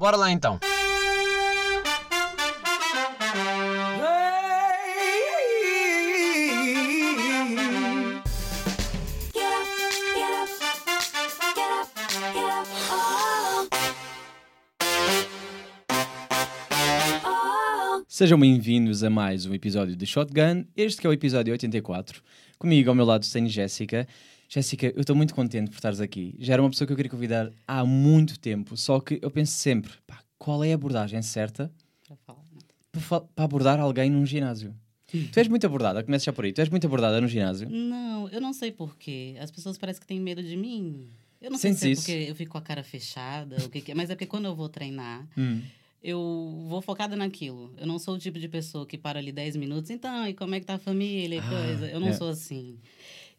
Bora lá então. Sejam bem-vindos a mais um episódio de Shotgun. Este que é o episódio 84. Comigo ao meu lado tenho Jéssica. Jéssica, eu estou muito contente por estares aqui. Já era uma pessoa que eu queria convidar há muito tempo, só que eu penso sempre, pá, qual é a abordagem certa para, para abordar alguém num ginásio? Tu és muito abordada, começa já por aí. Tu és muito abordada no ginásio? Não, eu não sei porquê. As pessoas parecem que têm medo de mim. Eu não sei se é porque eu fico com a cara fechada, o que, que é, mas é porque quando eu vou treinar, hum eu vou focada naquilo. Eu não sou o tipo de pessoa que para ali 10 minutos, então, e como é que tá a família e ah, coisa. Eu não é. sou assim.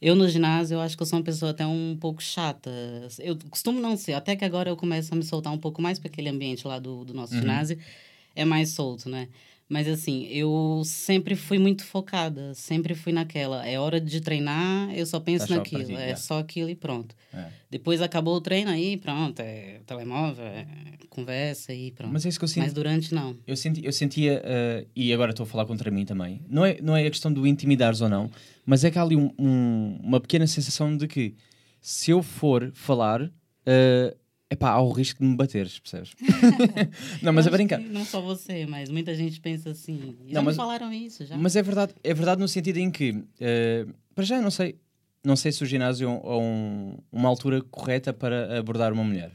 Eu no ginásio, eu acho que eu sou uma pessoa até um pouco chata. Eu costumo não ser, até que agora eu começo a me soltar um pouco mais, porque aquele ambiente lá do, do nosso uhum. ginásio é mais solto, né? Mas assim, eu sempre fui muito focada, sempre fui naquela. É hora de treinar, eu só penso tá naquilo. É, só aquilo e pronto. É. Depois acabou o treino aí, pronto, é telemóvel, é conversa e pronto. Mas é isso que eu sinto. Mas durante não. Eu, senti, eu sentia, uh, e agora estou a falar contra mim também, não é, não é a questão do intimidares ou não, mas é que há ali um, um, uma pequena sensação de que se eu for falar, uh, Epá, há o risco de me bateres, percebes? não, mas é brincar. Não só você, mas muita gente pensa assim. Já não, mas, falaram isso, já. Mas é verdade, é verdade no sentido em que, uh, para já, não sei, não sei se o ginásio é um, uma altura correta para abordar uma mulher.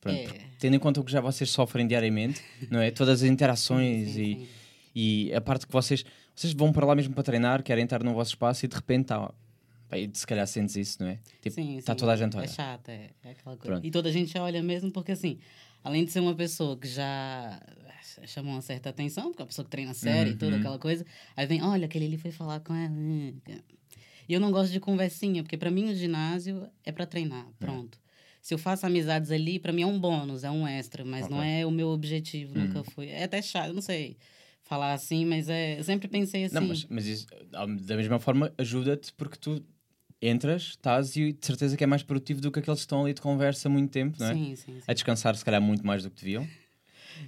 Pronto, é. Tendo em conta o que já vocês sofrem diariamente, não é? Todas as interações sim, sim, e, sim. e a parte que vocês, vocês vão para lá mesmo para treinar, querem estar no vosso espaço e de repente está se calhar sentes isso, não é? Tipo, sim, está toda a gente olhar. É chata, é, é aquela coisa. Pronto. E toda a gente olha mesmo porque, assim, além de ser uma pessoa que já chama uma certa atenção, porque é uma pessoa que treina sério uhum. e toda aquela coisa, aí vem, olha, aquele ali foi falar com ela. E eu não gosto de conversinha, porque para mim o ginásio é para treinar, é. pronto. É. Se eu faço amizades ali, para mim é um bônus, é um extra, mas okay. não é o meu objetivo, uhum. nunca foi. É até chato, não sei falar assim, mas é, eu sempre pensei assim. Não, mas, mas isso, da mesma forma, ajuda-te porque tu entras, estás e de certeza que é mais produtivo do que aqueles que estão ali de conversa há muito tempo, não é? Sim, sim, sim. A descansar, se calhar, muito mais do que deviam.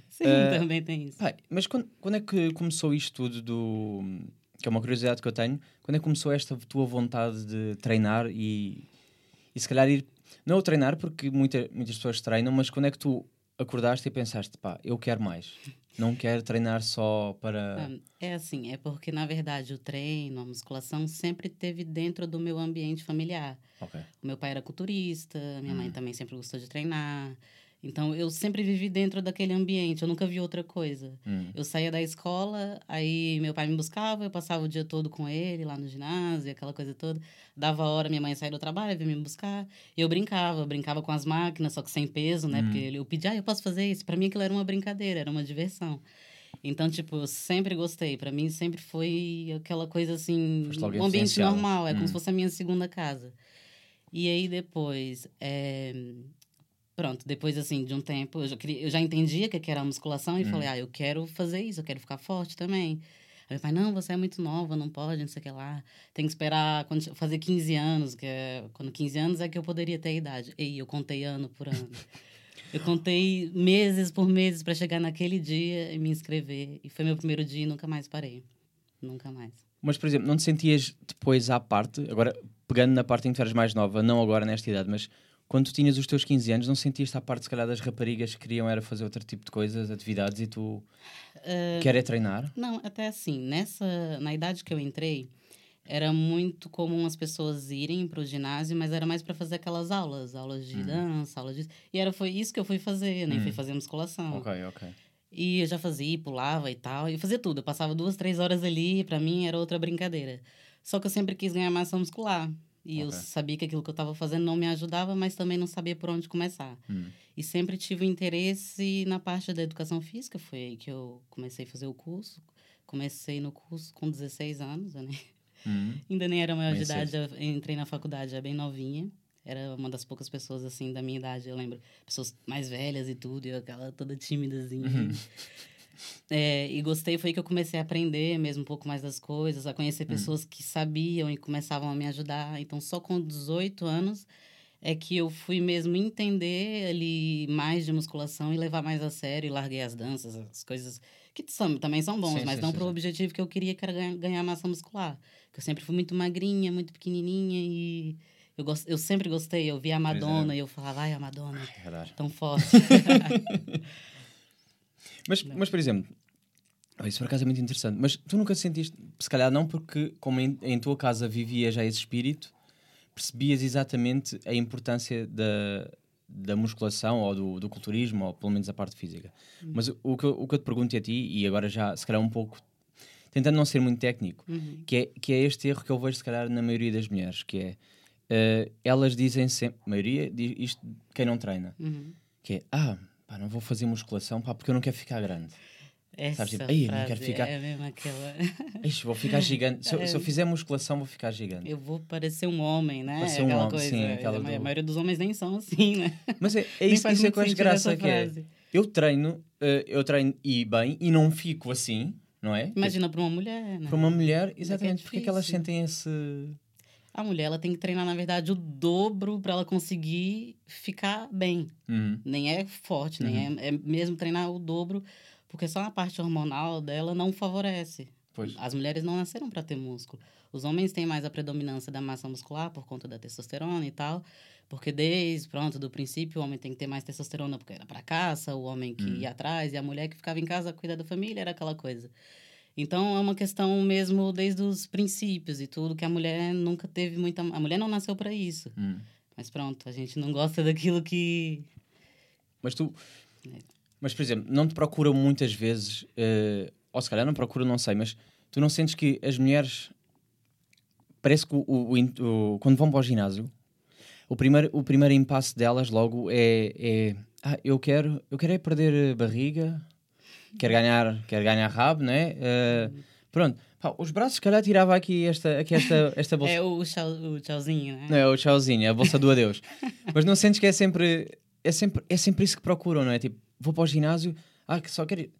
Sim, uh, também tem isso. Pai, mas quando, quando é que começou isto tudo do. que é uma curiosidade que eu tenho, quando é que começou esta tua vontade de treinar e, e se calhar ir. Não o treinar, porque muita, muitas pessoas treinam, mas quando é que tu acordaste e pensaste, pá, eu quero mais? Não quero treinar só para. É assim, é porque na verdade o treino, a musculação sempre teve dentro do meu ambiente familiar. Okay. O meu pai era culturista, minha hum. mãe também sempre gostou de treinar. Então, eu sempre vivi dentro daquele ambiente, eu nunca vi outra coisa. Hum. Eu saía da escola, aí meu pai me buscava, eu passava o dia todo com ele lá no ginásio, aquela coisa toda. Dava hora, minha mãe saía do trabalho, vinha me buscar. E eu brincava, eu brincava com as máquinas, só que sem peso, né? Hum. Porque eu pedia, ah, eu posso fazer isso. Para mim aquilo era uma brincadeira, era uma diversão. Então, tipo, eu sempre gostei. Para mim sempre foi aquela coisa assim, um ambiente normal, é hum. como se fosse a minha segunda casa. E aí depois, é Pronto, depois assim, de um tempo, eu já, queria, eu já entendia que era a musculação e hum. falei, ah, eu quero fazer isso, eu quero ficar forte também. Aí meu pai, não, você é muito nova, não pode, não sei o que lá. Tem que esperar quando fazer 15 anos, que é, quando 15 anos é que eu poderia ter a idade. E eu contei ano por ano. eu contei meses por meses para chegar naquele dia e me inscrever. E foi meu primeiro dia e nunca mais parei. Nunca mais. Mas, por exemplo, não te sentias depois à parte, agora pegando na parte em que tu eras mais nova, não agora nesta idade, mas quando tu tinhas os teus 15 anos, não sentias a parte, se calhar, das raparigas que queriam era fazer outro tipo de coisas, atividades, e tu uh, quer é treinar? Não, até assim, nessa, na idade que eu entrei, era muito comum as pessoas irem para o ginásio, mas era mais para fazer aquelas aulas, aulas de hum. dança, aulas de... E era, foi isso que eu fui fazer, nem hum. fui fazer musculação. Ok, ok. E eu já fazia, pulava e tal, e eu fazia tudo. Eu passava duas, três horas ali, para mim era outra brincadeira. Só que eu sempre quis ganhar massa muscular. E okay. eu sabia que aquilo que eu estava fazendo não me ajudava, mas também não sabia por onde começar. Hum. E sempre tive interesse na parte da educação física. Foi aí que eu comecei a fazer o curso. Comecei no curso com 16 anos, né? Hum. Ainda nem era maior de idade, entrei na faculdade já bem novinha. Era uma das poucas pessoas, assim, da minha idade, eu lembro. Pessoas mais velhas e tudo, e eu aquela toda tímidazinha. Uhum. É, e gostei foi que eu comecei a aprender mesmo um pouco mais das coisas, a conhecer hum. pessoas que sabiam e começavam a me ajudar. Então, só com 18 anos, é que eu fui mesmo entender ali mais de musculação e levar mais a sério e larguei as danças, as coisas que são, também são bons, sim, mas sim, não para o objetivo que eu queria, que era ganhar, ganhar massa muscular. Porque eu sempre fui muito magrinha, muito pequenininha e eu, gost, eu sempre gostei. Eu via a Madonna é. e eu falava, ai, a Madonna, é tão forte. mas, mas, por exemplo, isso por acaso é muito interessante, mas tu nunca sentiste, se calhar não porque como em, em tua casa vivia já esse espírito, percebias exatamente a importância da, da musculação ou do, do culturismo, ou pelo menos a parte física. Uhum. Mas o que, o que eu te pergunto a ti, e agora já se calhar um pouco, tentando não ser muito técnico, uhum. que, é, que é este erro que eu vejo se calhar na maioria das mulheres, que é uh, elas dizem sempre, maioria diz isto quem não treina, uhum. que é ah, pá, não vou fazer musculação pá, porque eu não quero ficar grande. Essa Sabes, tipo, Ei, não quero ficar. É mesmo aquela. Ixi, vou ficar gigante. Se eu, se eu, fizer musculação, vou ficar gigante. Eu vou parecer um homem, né? Parecer um homem, coisa. sim. Aquela a, do... maioria dos homens nem são assim, né? Mas é, é isso, isso é que eu acho graça que é. Eu treino, uh, eu treino e bem, e não fico assim, não é? Imagina para uma mulher, né? Para uma mulher, exatamente. É Porque é que elas sentem esse. A mulher ela tem que treinar, na verdade, o dobro para ela conseguir ficar bem. Uhum. Nem é forte, uhum. nem é, é mesmo treinar o dobro porque só a parte hormonal dela não favorece. Pois. As mulheres não nasceram para ter músculo. Os homens têm mais a predominância da massa muscular por conta da testosterona e tal. Porque desde, pronto, do princípio, o homem tem que ter mais testosterona porque era para caça, o homem que hum. ia atrás e a mulher que ficava em casa cuidar da família, era aquela coisa. Então, é uma questão mesmo desde os princípios e tudo, que a mulher nunca teve muita... A mulher não nasceu para isso. Hum. Mas pronto, a gente não gosta daquilo que... Mas tu... É mas, por exemplo, não te procuram muitas vezes, uh, ou se calhar não procuram, não sei, mas tu não sentes que as mulheres. Parece que o, o, o, quando vão para o ginásio, o primeiro, o primeiro impasse delas logo é, é ah, eu quero, eu quero é perder barriga, quero ganhar, quero ganhar rabo, né? Uh, pronto. Pá, os braços, se calhar, tirava aqui esta, aqui esta, esta bolsa. é o, tchau, o tchauzinho, né? Não, é o tchauzinho, a bolsa do adeus. Mas não sentes que é sempre, é sempre, é sempre isso que procuram, não é? Tipo, vou para o ginásio, ah, que só quero ir.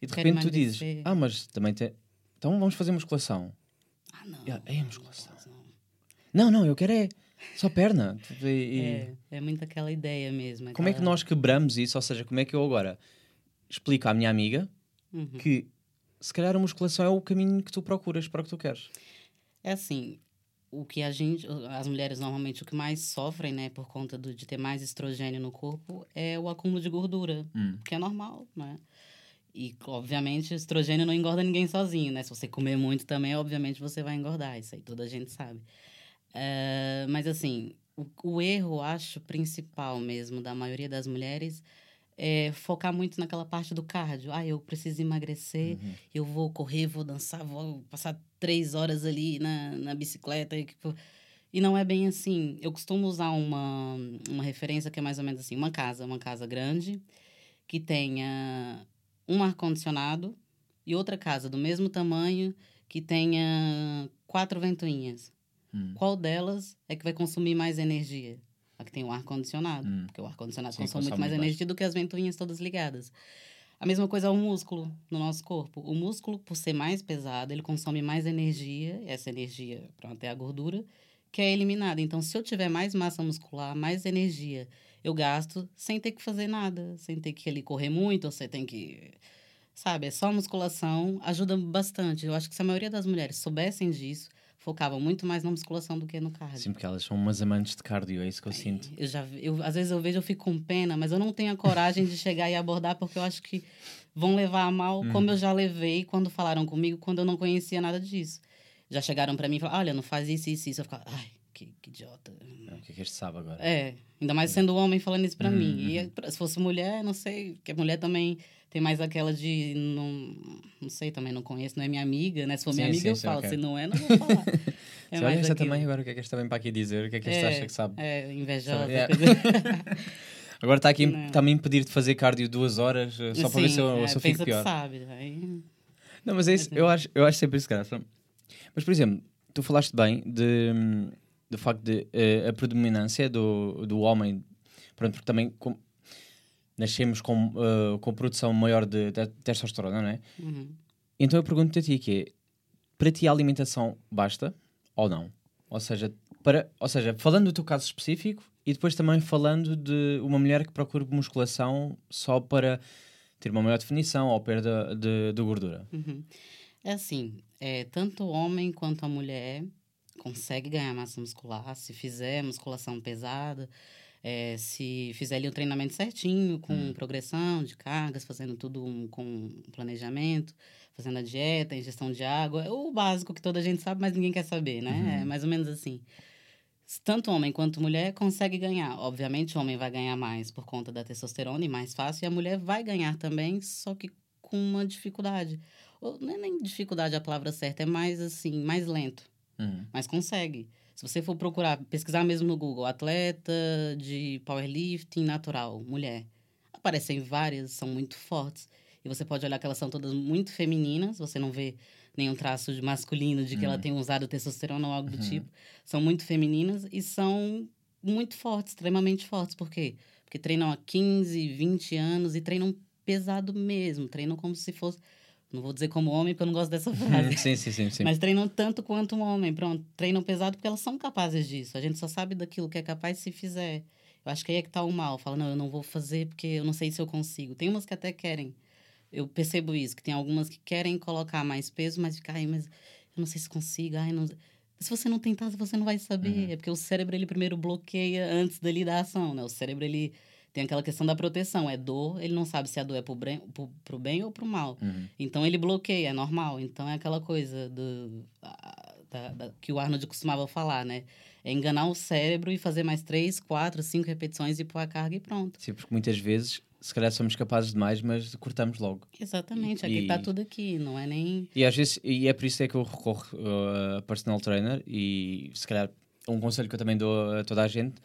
E de quero repente tu dizes, ah, mas também tem. Então vamos fazer musculação. Ah, não. é a musculação. Não, não, eu quero é só perna. E, e... É, é muito aquela ideia mesmo. Aquela... Como é que nós quebramos isso? Ou seja, como é que eu agora explico à minha amiga uhum. que se calhar a musculação é o caminho que tu procuras para o que tu queres? É assim, o que a gente, as mulheres normalmente o que mais sofrem, né, por conta do, de ter mais estrogênio no corpo, é o acúmulo de gordura, hum. que é normal, né? E, obviamente, estrogênio não engorda ninguém sozinho, né? Se você comer muito também, obviamente, você vai engordar. Isso aí toda a gente sabe. Uh, mas, assim, o, o erro, acho, principal mesmo da maioria das mulheres é, focar muito naquela parte do cardio. Ah, eu preciso emagrecer, uhum. eu vou correr, vou dançar, vou passar três horas ali na, na bicicleta. E, e não é bem assim. Eu costumo usar uma, uma referência que é mais ou menos assim: uma casa, uma casa grande, que tenha um ar-condicionado e outra casa do mesmo tamanho que tenha quatro ventoinhas. Hum. Qual delas é que vai consumir mais energia? Que tem o ar-condicionado. Hum. Porque o ar-condicionado consome, muito mais energia do que as ventoinhas todas ligadas. A mesma coisa é o músculo no nosso corpo. O músculo, por ser mais pesado, ele consome mais energia, essa energia, pronto, é a gordura, que é eliminada. Então, se eu tiver mais massa muscular, mais energia, eu gasto sem ter que fazer nada, sem ter que ali correr muito, ou você tem que. Sabe, é só musculação, ajuda bastante. Eu acho que se a maioria das mulheres soubessem disso, focavam muito mais na musculação do que no cardio. Sim, porque elas são umas amantes de cardio, é isso que eu sinto. Eu já, eu, às vezes eu vejo, eu fico com pena, mas eu não tenho a coragem de chegar e abordar, porque eu acho que vão levar a mal, hum. como eu já levei quando falaram comigo, quando eu não conhecia nada disso. Já chegaram para mim e falaram, olha, não faz isso, isso, isso. Eu ficava, ai, que, que idiota. É, o que, é que este sabe agora? É, ainda mais sendo homem falando isso para hum, mim. E uhum. se fosse mulher, não sei, que a mulher também tem mais aquela de. Não, não sei também, não conheço, não é minha amiga, né? Se for sim, minha amiga, sim, eu sim, falo. Okay. Se não é, não vou falar. É Você olha também agora, o que é que esta vem para aqui dizer? O que é que esta é, acha que sabe? É, invejosa. É. agora está aqui também impedir de fazer cardio duas horas eh, só para ver se eu, é, se eu fico pior. Que sabe, aí... Não, mas é isso, eu acho, eu acho sempre isso graça. Mas, por exemplo, tu falaste bem de, do facto de uh, a predominância do, do homem, pronto, porque também nascemos com, uh, com produção maior de, de testosterona, não é? Uhum. Então eu pergunto-te a ti que é, para ti a alimentação basta ou não? Ou seja, para, ou seja, falando do teu caso específico e depois também falando de uma mulher que procura musculação só para ter uma maior definição ou perda de, de gordura. Uhum. É assim, é, tanto o homem quanto a mulher consegue ganhar massa muscular se fizer musculação pesada, é, se fizer ali o treinamento certinho, com hum. progressão de cargas, fazendo tudo com planejamento, fazendo a dieta, ingestão de água, o básico que toda a gente sabe, mas ninguém quer saber, né? Uhum. É mais ou menos assim. Tanto homem quanto mulher consegue ganhar. Obviamente, o homem vai ganhar mais por conta da testosterona e mais fácil, e a mulher vai ganhar também, só que com uma dificuldade. Ou, não é nem dificuldade a palavra certa, é mais assim, mais lento. Uhum. Mas consegue. Se você for procurar, pesquisar mesmo no Google, atleta de powerlifting natural, mulher, aparecem várias, são muito fortes. E você pode olhar que elas são todas muito femininas, você não vê nenhum traço de masculino de que uhum. ela tem usado testosterona ou algo do uhum. tipo. São muito femininas e são muito fortes, extremamente fortes. Por quê? Porque treinam há 15, 20 anos e treinam pesado mesmo, treinam como se fosse não vou dizer como homem, porque eu não gosto dessa frase. sim, sim, sim, sim. Mas treinam tanto quanto um homem. Pronto, treinam pesado porque elas são capazes disso. A gente só sabe daquilo que é capaz se fizer. Eu acho que aí é que tá o mal. Fala, não, eu não vou fazer porque eu não sei se eu consigo. Tem umas que até querem. Eu percebo isso, que tem algumas que querem colocar mais peso, mas fica, ai, mas eu não sei se consigo, ai, não... Se você não tentar, você não vai saber. Uhum. É porque o cérebro, ele primeiro bloqueia antes dali da ação, né? O cérebro, ele tem aquela questão da proteção. É dor, ele não sabe se a dor é pro, bem, pro, pro bem ou pro mal. Uhum. Então ele bloqueia, é normal. Então é aquela coisa do, da, da, que o Arnold costumava falar, né? É enganar o cérebro e fazer mais três, quatro, cinco repetições e pôr a carga e pronto. Sim, porque muitas vezes, se calhar somos capazes de mais, mas cortamos logo. Exatamente, aqui está tudo aqui, não é nem. E às vezes, e é por isso é que eu recorro uh, a personal trainer e se calhar um conselho que eu também dou a toda a gente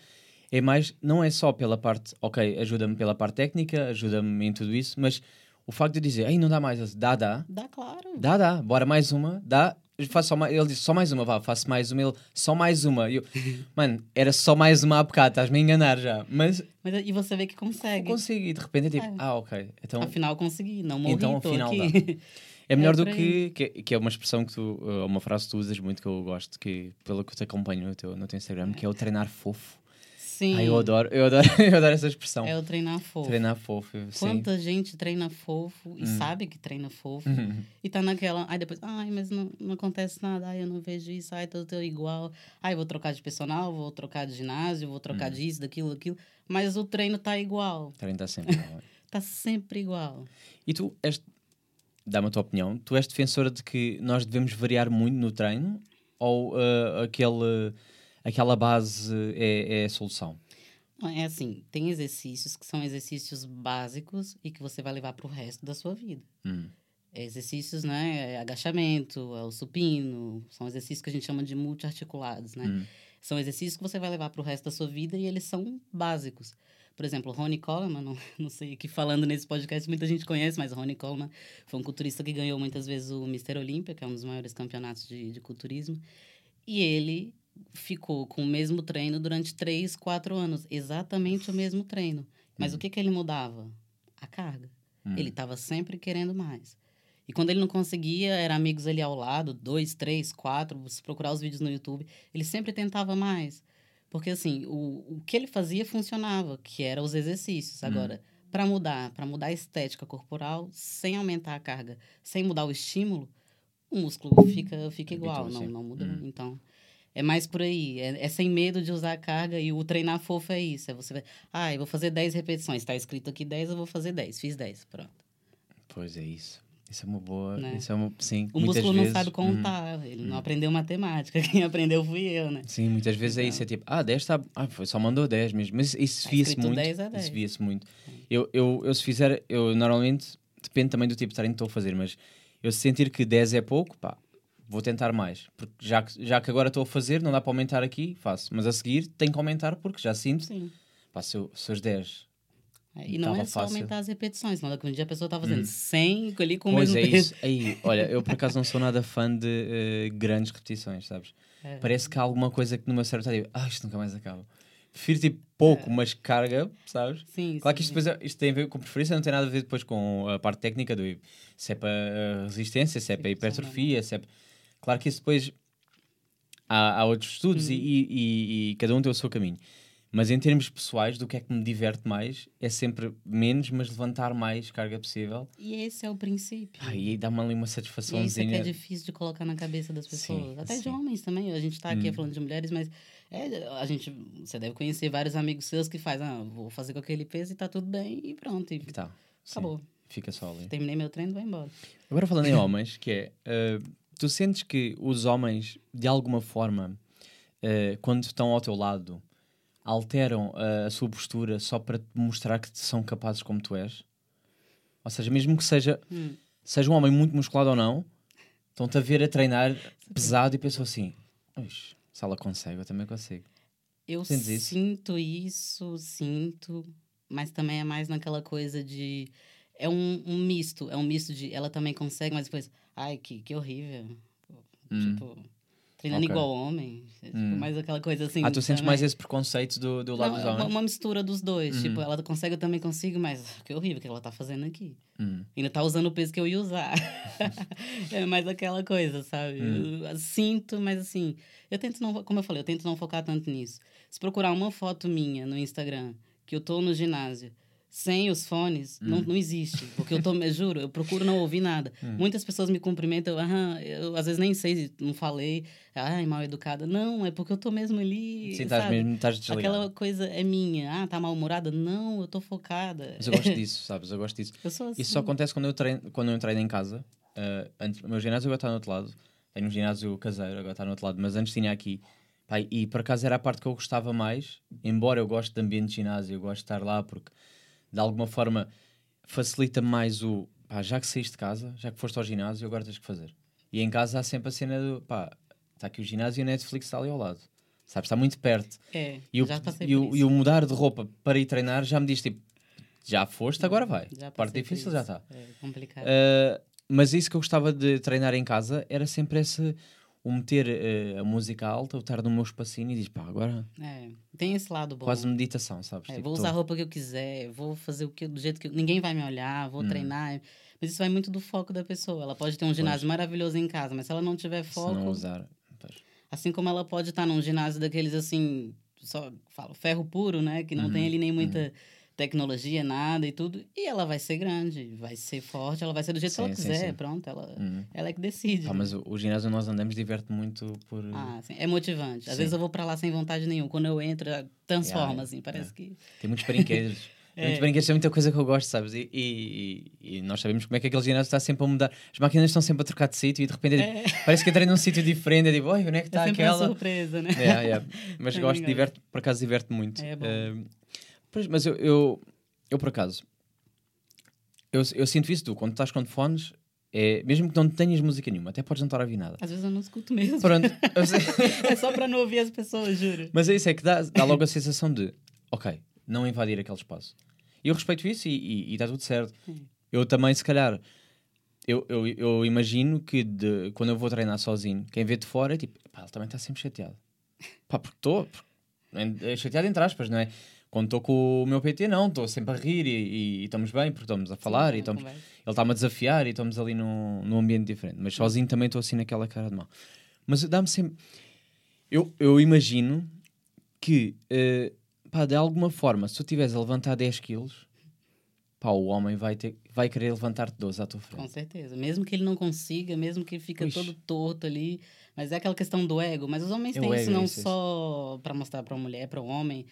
é mais, não é só pela parte, ok, ajuda-me pela parte técnica, ajuda-me em tudo isso, mas o facto de dizer, aí não dá mais, dá, dá. Dá, claro. Dá, dá, bora mais uma, dá. Faço só mais, ele disse só mais uma, vá, faço mais uma, ele só mais uma. Eu, mano, era só mais uma há bocado, estás-me a enganar já. Mas, Mas. E você vê que consegue. Consigo, e de repente é tipo, é. ah, ok. Então, afinal consegui, não morri, então, afinal aqui. Dá. É melhor é do que, que, que. é uma expressão que tu. Uma frase que tu usas muito que eu gosto, que pelo que eu te acompanho no teu, no teu Instagram, que é o treinar fofo. Sim. Ai, eu adoro, eu adoro, eu adoro essa expressão. É o treinar fofo. Treinar fofo, Quanta sim. gente treina fofo e hum. sabe que treina fofo uhum. e tá naquela, ai depois, ai, mas não, não acontece nada, ai, eu não vejo isso, ai, tô, tô igual, ai, vou trocar de personal, vou trocar de ginásio, vou trocar hum. disso, daquilo, daquilo, mas o treino tá igual. O treino tá sempre igual. tá sempre igual. E tu és, dá-me a tua opinião, tu és defensora de que nós devemos variar muito no treino ou uh, aquele aquela base é, é a solução? É assim, tem exercícios que são exercícios básicos e que você vai levar para o resto da sua vida. Hum. É exercícios, né? É agachamento, é o supino, são exercícios que a gente chama de multiarticulados, né? Hum. São exercícios que você vai levar para o resto da sua vida e eles são básicos. Por exemplo, Ronnie Coleman, não, não sei aqui falando nesse podcast, muita gente conhece, mas Ronnie Coleman foi um culturista que ganhou muitas vezes o Mister Olímpia, que é um dos maiores campeonatos de, de culturismo. E ele ficou com o mesmo treino durante três, quatro anos. Exatamente o mesmo treino. Mas uhum. o que, que ele mudava? A carga. Uhum. Ele estava sempre querendo mais. E quando ele não conseguia, eram amigos ali ao lado, dois, três, quatro, se procurar os vídeos no YouTube, ele sempre tentava mais. Porque, assim, o, o que ele fazia funcionava, que eram os exercícios. Uhum. Agora, para mudar, para mudar a estética corporal, sem aumentar a carga, sem mudar o estímulo, o músculo fica, fica igual, não, não muda. Uhum. Então, é mais por aí. É, é, sem medo de usar a carga e o treinar fofo é isso. É você vai, ah, eu vou fazer 10 repetições. Está escrito aqui 10, eu vou fazer 10. Fiz 10, pronto. Pois é isso. Isso é uma boa. Né? Isso é uma, sim, o músculo vezes, não sabe contar, hum, ele não aprendeu matemática. Quem aprendeu fui eu, né? Sim, muitas vezes então. é isso. É então. tipo, ah, 10 está. Ah, foi, só mandou 10 mesmo. Mas isso tá via-se muito. 10 é 10. Isso via-se muito. Eu, eu, eu, se fizer, eu normalmente, depende também do tipo de treino que estou a fazer, mas eu sentir que 10 é pouco, pá, vou tentar mais. Porque já que, já que agora estou a fazer, não dá para aumentar aqui, faço. Mas a seguir tenho que aumentar porque já sinto. Sim. Pá, se, eu, se os 10. É, e não é só fácil. aumentar as repetições, não que um dia a pessoa está fazendo hum. 100 ali com pois o mesmo é Isso. Aí, olha, eu por acaso não sou nada fã de uh, grandes repetições, sabes? É. Parece que há alguma coisa que no meu cérebro está tipo, ah, isto nunca mais acaba. Prefiro tipo pouco, é. mas carga, sabes? Sim, claro sim, que isto, depois, é, isto tem a ver com preferência, não tem nada a ver depois com a parte técnica do se é para resistência, se é para hipertrofia, se é para Claro que isso depois há, há outros estudos hum. e, e, e, cada um tem o seu caminho. Mas em termos pessoais, do que é que me diverte mais, é sempre menos, mas levantar mais carga possível. E esse é o princípio. Ah, e dá-me ali uma satisfaçãozinha. E isso é que é difícil de colocar na cabeça das pessoas. Sim, Até sim. de homens também. A gente está aqui hum. falando de mulheres, mas é, a gente, você deve conhecer vários amigos seus que fazem, ah, vou fazer com aquele peso e tá tudo bem e pronto. E tá. Acabou. Sim. Fica só ali. Terminei meu treino, vou embora. Agora falando em homens, que é, uh, tu sentes que os homens, de alguma forma, uh, quando estão ao teu lado, alteram uh, a sua postura só para te mostrar que são capazes como tu és? Ou seja, mesmo que seja, hum. seja um homem muito musculado ou não, estão-te a ver a treinar pesado e pensam assim, se ela consegue, eu também consigo. Eu sinto isso? isso, sinto, mas também é mais naquela coisa de. É um, um, misto, é um misto de ela também consegue, mas depois, ai, que, que horrível. Hum. Tipo, treinando okay. igual homem. É, tipo, hum. mais aquela coisa assim. Ah, tu sentes mais esse preconceito do, do lado Não, dos é homens? Uma, uma mistura dos dois. Uhum. Tipo, ela consegue, eu também consigo, mas que horrível que ela tá fazendo aqui. Hum. Ainda tá usando o peso que eu ia usar. é mais aquela coisa, sabe? Hum. Eu sinto, mas assim, eu tento não, como eu falei, eu tento não focar tanto nisso. Se procurar uma foto minha no Instagram, que eu tô no ginásio, sem os fones, hum. não, não existe. Porque eu tô, eu juro, eu procuro não ouvir nada. Hum. Muitas pessoas me cumprimentam, ah, eu às vezes nem sei, não falei, ai, mal educada. Não, é porque eu tô mesmo ali. Sim, estás mesmo, desligado. Aquela coisa é minha, ah, tá mal-humorada? Não, eu tô focada. Mas eu gosto disso, sabes? Eu gosto disso. Eu assim. Isso só acontece quando eu treino, quando eu treino em casa. Uh, antes, o meu ginásio agora está no outro lado. Tenho um ginásio caseiro, agora está no outro lado, mas antes tinha aqui. Pai, e por acaso era a parte que eu gostava mais, embora eu goste de ambiente de ginásio, eu gosto de estar lá porque de alguma forma facilita mais o pá, já que saíste de casa, já que foste ao ginásio, agora tens que fazer. E em casa há sempre a cena do pá, está aqui o ginásio e a Netflix está ali ao lado. Sabes, está muito perto. É, e, o, e, o, e o mudar de roupa para ir treinar já me diz tipo, já foste, agora vai. Já parte difícil já está. É complicado. Uh, mas isso que eu gostava de treinar em casa era sempre esse o meter uh, a música alta, o estar no meu espacinho e diz, pá, agora. É, tem esse lado bom. Quase meditação, sabes? É, tipo, vou usar tô... a roupa que eu quiser, vou fazer o que do jeito que. Ninguém vai me olhar, vou hum. treinar. Mas isso vai muito do foco da pessoa. Ela pode ter um ginásio pois. maravilhoso em casa, mas se ela não tiver foco. Se não usar. Pois. Assim como ela pode estar num ginásio daqueles assim, só falo, ferro puro, né? Que não uhum. tem ali nem muita. Uhum tecnologia, nada e tudo. E ela vai ser grande, vai ser forte, ela vai ser do jeito sim, que ela quiser. Sim, sim. Pronto, ela, uhum. ela é que decide. Ah, mas o, o, ginásio nós andamos diverte muito por. Ah, sim. É motivante. Às vezes eu vou para lá sem vontade nenhuma. Quando eu entro, transforma, yeah, assim, parece que. Tem muitos brinquedos. É. Muitos brinquedos tem muita coisa que eu gosto, sabes? E, e, e, nós sabemos como é que aquele ginásio está sempre a mudar. As máquinas estão sempre a trocar de sítio e de repente é. parece que entrei num sítio diferente. É tipo, oi, onde é que está é aquela? Uma surpresa, né? Yeah, yeah. Mas gosto, diverte, por acaso diverte muito. É bom. Uh, mas eu, eu eu, por acaso, eu, eu sinto isso tu, quando estás com fones, é, mesmo que não tenhas música nenhuma, até podes não estar a ouvir nada. Às vezes eu não escuto mesmo. Pronto. é só para não ouvir as pessoas, juro. Mas é isso, é que dá, dá logo a sensação de, ok, não invadir aquele espaço. E eu respeito isso e está tudo certo. Eu também, se calhar, eu, eu, eu imagino que de, quando eu vou treinar sozinho, quem vê de fora é tipo, pá, ele também está sempre chateado. Pá, porque estou. É chateado entre aspas, não é? Quando estou com o meu PT, não, estou sempre a rir e, e, e, estamos bem, porque estamos a falar Sim, e estamos, ele está-me a desafiar e estamos ali num, num ambiente diferente. Mas sozinho também estou assim naquela cara de mal. Mas dá-me sempre. Eu, eu imagino que, uh, pá, de alguma forma, se tu estiveres a levantar 10 quilos, pá, o homem vai, ter, vai querer levantar-te 12 à tua frente. Com certeza. Mesmo que ele não consiga, mesmo que ele fique todo torto ali. Mas é aquela questão do ego. Mas os homens é têm isso não isso, só para mostrar para a mulher, para o homem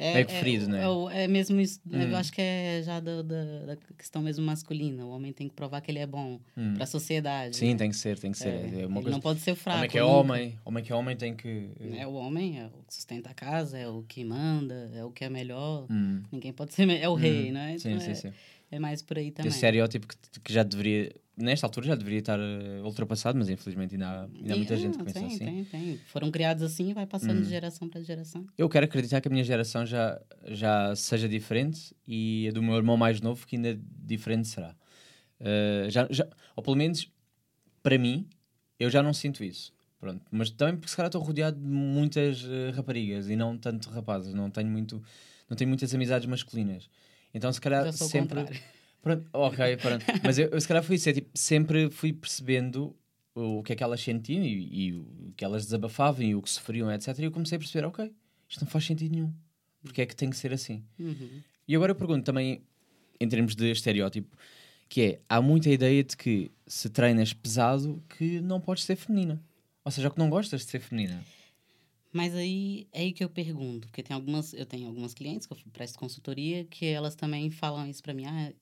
é, é ferido, né? É, é, mesmo isso. Hum. Eu acho que é já da, da, da, questão mesmo masculina. O homem tem que provar que ele é bom hum. para a sociedade. Sim, né? tem que ser, tem que ser. É, ele coisa... não pode ser fraco. Homem que é homem, homem que é homem tem que. É o homem, é o que sustenta a casa, é o que manda, é o que é melhor. Hum. Ninguém pode ser. É o rei, hum. né? Sim, então, sim, sim. É mais por aí também. Esse estereótipo que, que já deveria nesta altura já deveria estar uh, ultrapassado, mas infelizmente ainda há, ainda há muita gente que pensa tem, assim. Tem, tem. Foram criados assim e vai passando hum. de geração para geração. Eu quero acreditar que a minha geração já, já seja diferente e a do meu irmão mais novo que ainda diferente será. Uh, já, já, ou pelo menos, para mim, eu já não sinto isso. Pronto. Mas também porque se calhar estou rodeado de muitas uh, raparigas e não tanto rapazes. Não tenho, muito, não tenho muitas amizades masculinas. Então se calhar sempre... Pronto, ok, pronto. Mas eu, eu se calhar fui é, tipo, sempre fui percebendo o que é que elas sentiam e, e, o que elas desabafavam e o que sofriam, etc. E eu comecei a perceber, ok, isto não faz sentido nenhum. porque é que tem que ser assim. Uhum. E agora eu pergunto também, em termos de estereótipo, que é, há muita ideia de que se treinas pesado que não podes ser feminina. Ou seja, que não gostas de ser feminina. Mas aí é aí que eu pergunto, porque tem algumas, eu tenho algumas clientes que eu presto consultoria que elas também falam isso para mim. Ah,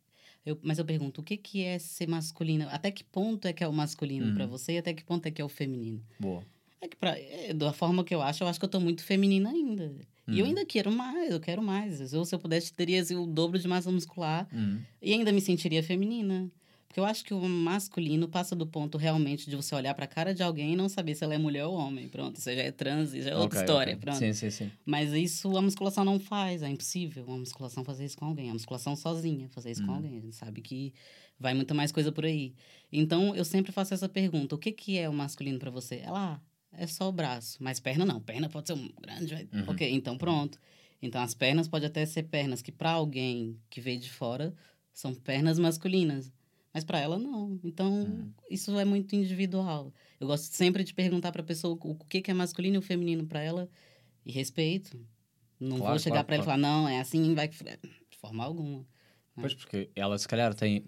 eu, mas eu pergunto, o que, que é ser masculina? Até que ponto é que é o masculino uhum. para você e até que ponto é que é o feminino? Boa. É que pra, é, da forma que eu acho, eu acho que eu tô muito feminina ainda. Uhum. E eu uhum. ainda quero mais, eu quero mais. Eu, se eu pudesse, teria assim, o dobro de massa muscular uhum. e ainda me sentiria feminina. Porque eu acho que o masculino passa do ponto realmente de você olhar para a cara de alguém e não saber se ela é mulher ou homem. Pronto, isso já é trans, já é outra okay, história. Okay. Pronto. Sim, sim, sim. Mas isso a musculação não faz, é impossível a musculação fazer isso com alguém. A musculação sozinha fazer isso uhum. com alguém. A gente sabe que vai muita mais coisa por aí. Então eu sempre faço essa pergunta: o que, que é o masculino para você? Ela, ah, é só o braço, mas perna não. Perna pode ser um grande. Uhum. Ok, então pronto. Então as pernas pode até ser pernas que para alguém que veio de fora são pernas masculinas. Mas para ela, não. Então, hum. isso é muito individual. Eu gosto sempre de perguntar para a pessoa o que, que é masculino e o feminino para ela e respeito. Não claro, vou chegar claro, para claro. ela e falar, não, é assim, vai de forma alguma. Né? Pois, porque ela se calhar tem.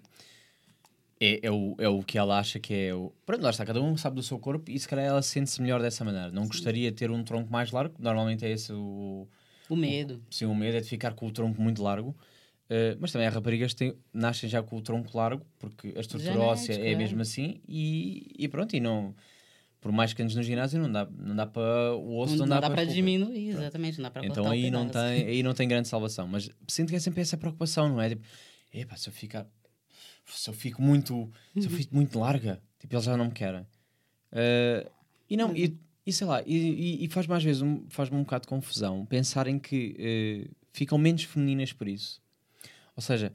É, é, o, é o que ela acha que é o. Pronto, lá está, cada um sabe do seu corpo e se calhar ela sente-se melhor dessa maneira. Não Sim. gostaria de ter um tronco mais largo, normalmente é esse o. O medo. O, sim, o medo é de ficar com o tronco muito largo. Uh, mas também há raparigas que têm, nascem já com o tronco largo, porque a estrutura óssea é, é mesmo assim, e, e pronto, e não. Por mais que andes no ginásio, não dá, não dá para. O osso não, não dá, dá para diminuir, exatamente, não dá para Então aí não, tem, aí não tem grande salvação. Mas sinto que é sempre essa preocupação, não é? Tipo, epá, se eu ficar. Se eu fico muito. Se eu fico muito larga, tipo, eles já não me querem. Uh, e não, e, e sei lá, e, e, faz mais vezes um, faz-me um bocado de confusão pensarem que uh, ficam menos femininas por isso. Ou seja,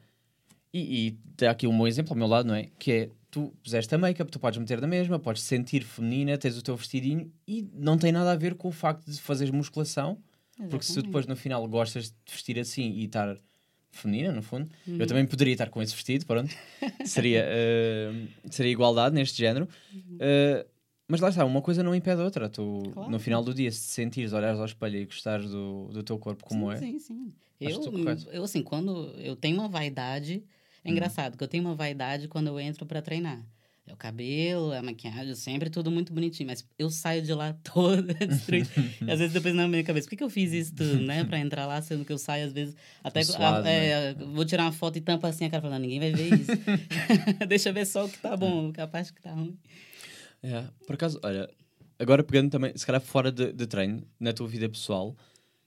e, e tem aqui um bom exemplo ao meu lado, não é? Que é, tu puseste a make-up, tu podes meter da mesma, podes sentir feminina, tens o teu vestidinho e não tem nada a ver com o facto de fazeres musculação, Exatamente. porque se depois no final gostas de vestir assim e estar feminina, no fundo, uhum. eu também poderia estar com esse vestido, pronto, seria, uh, seria igualdade neste género. Uhum. Uh, mas lá está, uma coisa não impede a outra. Tu, claro. no final do dia, se te sentires, olhares ao espelho e gostares do, do teu corpo como sim, é. Sim, sim. Eu, eu, assim, quando eu tenho uma vaidade. É hum. engraçado que eu tenho uma vaidade quando eu entro para treinar. É o cabelo, a maquiagem, sempre tudo muito bonitinho. Mas eu saio de lá toda destruída. às vezes depois na minha cabeça, por que, que eu fiz isso tudo, né? Pra entrar lá, sendo que eu saio às vezes... Até Suado, a, é, né? vou tirar uma foto e tampa assim a cara falando, ninguém vai ver isso. Deixa eu ver só o que tá bom, a parte que tá ruim. É, por acaso, olha, agora pegando também, se calhar fora de, de treino, na tua vida pessoal,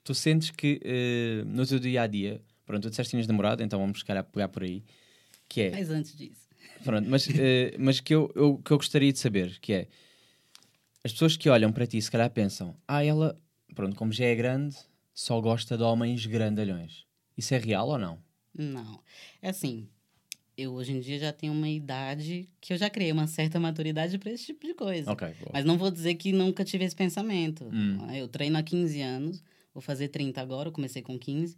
tu sentes que uh, no teu dia a dia, pronto, tu disseste que tinhas namorado, então vamos se calhar pegar por aí, que é. Mas antes disso. Pronto, mas, uh, mas que, eu, eu, que eu gostaria de saber, que é as pessoas que olham para ti, se calhar pensam, ah, ela, pronto, como já é grande, só gosta de homens grandalhões. Isso é real ou não? Não. É assim, eu hoje em dia já tenho uma idade que eu já criei uma certa maturidade para esse tipo de coisa. Okay, Mas não vou dizer que nunca tive esse pensamento. Hum. Eu treino há 15 anos, vou fazer 30 agora, eu comecei com 15.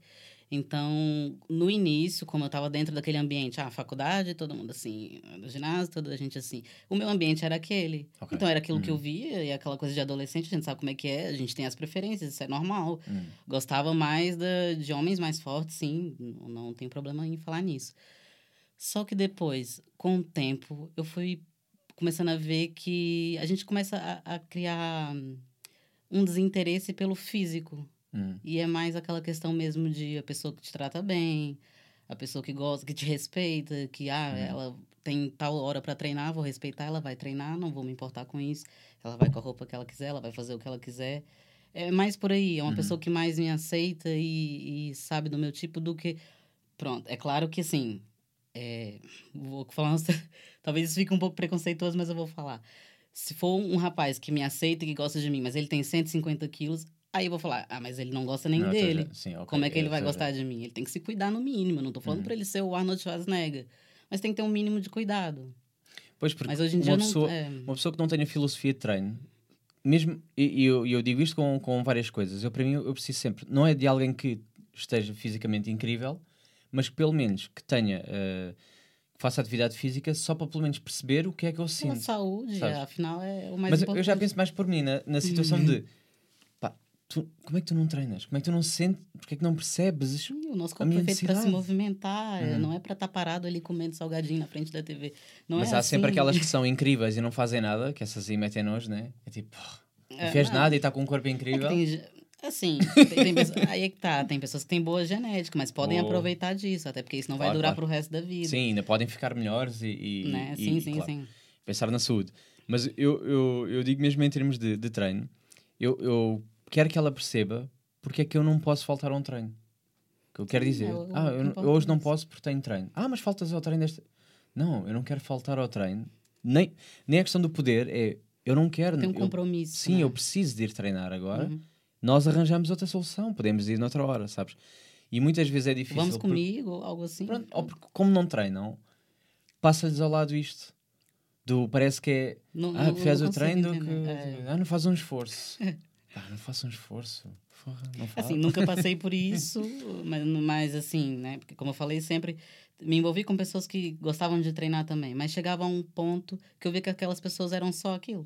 Então, no início, como eu estava dentro daquele ambiente, ah, faculdade, todo mundo assim, no ginásio, toda a gente assim. O meu ambiente era aquele. Okay. Então, era aquilo uhum. que eu uhum. via, e aquela coisa de adolescente, a gente sabe como é que é, a gente tem as preferências, isso é normal. Uhum. Gostava mais de, de homens mais fortes, sim, não, não tem problema em falar nisso. Só que depois, com o tempo, eu fui começando a ver que a gente começa a, a criar um desinteresse pelo físico. Hum. E é mais aquela questão mesmo de a pessoa que te trata bem, a pessoa que gosta, que te respeita, que ah, hum. ela tem tal hora para treinar, vou respeitar, ela vai treinar, não vou me importar com isso. Ela vai com a roupa que ela quiser, ela vai fazer o que ela quiser. É mais por aí, é uma uhum. pessoa que mais me aceita e, e sabe do meu tipo do que. Pronto, é claro que assim, é, vou falar, talvez isso fique um pouco preconceituoso, mas eu vou falar. Se for um rapaz que me aceita e que gosta de mim, mas ele tem 150 quilos, aí eu vou falar, ah, mas ele não gosta nem não, dele. Sim, okay, Como é que ele vai gostar de mim? Ele tem que se cuidar no mínimo. Eu não tô falando uhum. pra ele ser o Arnold Schwarzenegger. Mas tem que ter um mínimo de cuidado. Pois, porque mas hoje em dia uma, pessoa, não, é... uma pessoa que não tenha filosofia de treino, mesmo, e eu, eu digo isto com, com várias coisas, eu para mim eu preciso sempre, não é de alguém que esteja fisicamente incrível, mas pelo menos que tenha. Uh, que faça atividade física só para pelo menos perceber o que é que eu sinto. Pela saúde, sabes? afinal é o mais mas importante. eu já penso mais por mim, na, na situação de pá, tu, como é que tu não treinas? Como é que tu não sentes? Porque é que não percebes? o nosso corpo é feito para se movimentar, uhum. não é para estar tá parado ali comendo salgadinho na frente da TV. Não Mas é há assim. sempre aquelas que são incríveis e não fazem nada, que essas aí metem nojo, né? É tipo, não é, fez nada e está com um corpo incrível. É tem, assim, tem, tem aí é que tá, tem pessoas que têm boa genética, mas podem aproveitar disso, até porque isso não vai claro, durar claro. pro resto da vida. Sim, ainda podem ficar melhores e. e né? Sim, e, sim, claro, sim. Pensar na saúde. Mas eu, eu, eu digo mesmo em termos de, de treino, eu, eu quero que ela perceba porque é que eu não posso faltar a um treino. O que eu quero dizer, eu, ah, eu, eu hoje não posso porque tenho treino. Ah, mas faltas ao treino desta. Não, eu não quero faltar ao treino. Nem, nem a questão do poder é, eu não quero. Tem um compromisso. sim, né? eu preciso de ir treinar agora. Uhum. Nós arranjamos outra solução, podemos ir noutra hora, sabes? E muitas vezes é difícil. Vamos comigo, porque, algo assim. Pronto, ou porque, como não treinam, passa-lhes ao lado isto. Do, parece que é. Não, ah, fez o treino que. É. Ah, não faz um esforço. ah, não faça um esforço. assim, nunca passei por isso, mas, mas assim, né? Porque, como eu falei sempre, me envolvi com pessoas que gostavam de treinar também, mas chegava a um ponto que eu vi que aquelas pessoas eram só aquilo.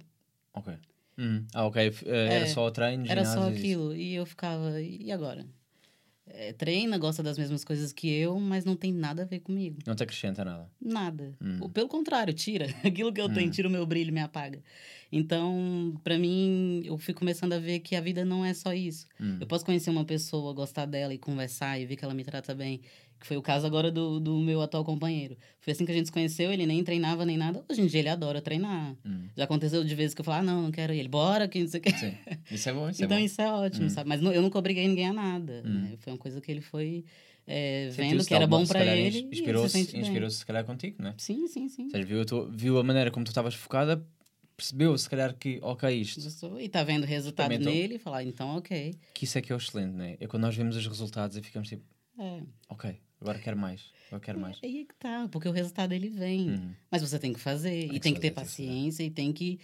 Ok. Uhum. Ah, ok. Uh, era é, só o treino, Era só aquilo. E eu ficava, e agora? É, treina, gosta das mesmas coisas que eu, mas não tem nada a ver comigo. Não te acrescenta nada? Nada. Hum. Pelo contrário, tira. Aquilo que eu hum. tenho, tira o meu brilho, me apaga. Então, para mim, eu fui começando a ver que a vida não é só isso. Hum. Eu posso conhecer uma pessoa, gostar dela e conversar e ver que ela me trata bem. Que foi o caso agora do, do meu atual companheiro. Foi assim que a gente se conheceu, ele nem treinava nem nada. Hoje em dia ele adora treinar. Hum. Já aconteceu de vezes que eu falo, ah, não, não quero ir. Ele, bora, que não sei o que. Sim. Isso é bom, isso é então, é bom. isso é ótimo, hum. sabe? Mas não, eu nunca obriguei ninguém a nada. Hum. Né? Foi uma coisa que ele foi é, vendo que era bom para ele. Inspirou-se, inspirou se calhar contigo, não é? Sim, sim, sim. Seja, viu, viu a maneira como tu estavas focada, percebeu se calhar que, ok, isto. E está vendo o resultado nele e falar, então, ok. Que isso é que é o excelente, não é? É quando nós vemos os resultados e ficamos tipo, é. ok, agora quero mais, agora quero mais. É, aí é que tá, porque o resultado ele vem. Uhum. Mas você tem que fazer, e tem que ter paciência, e tem que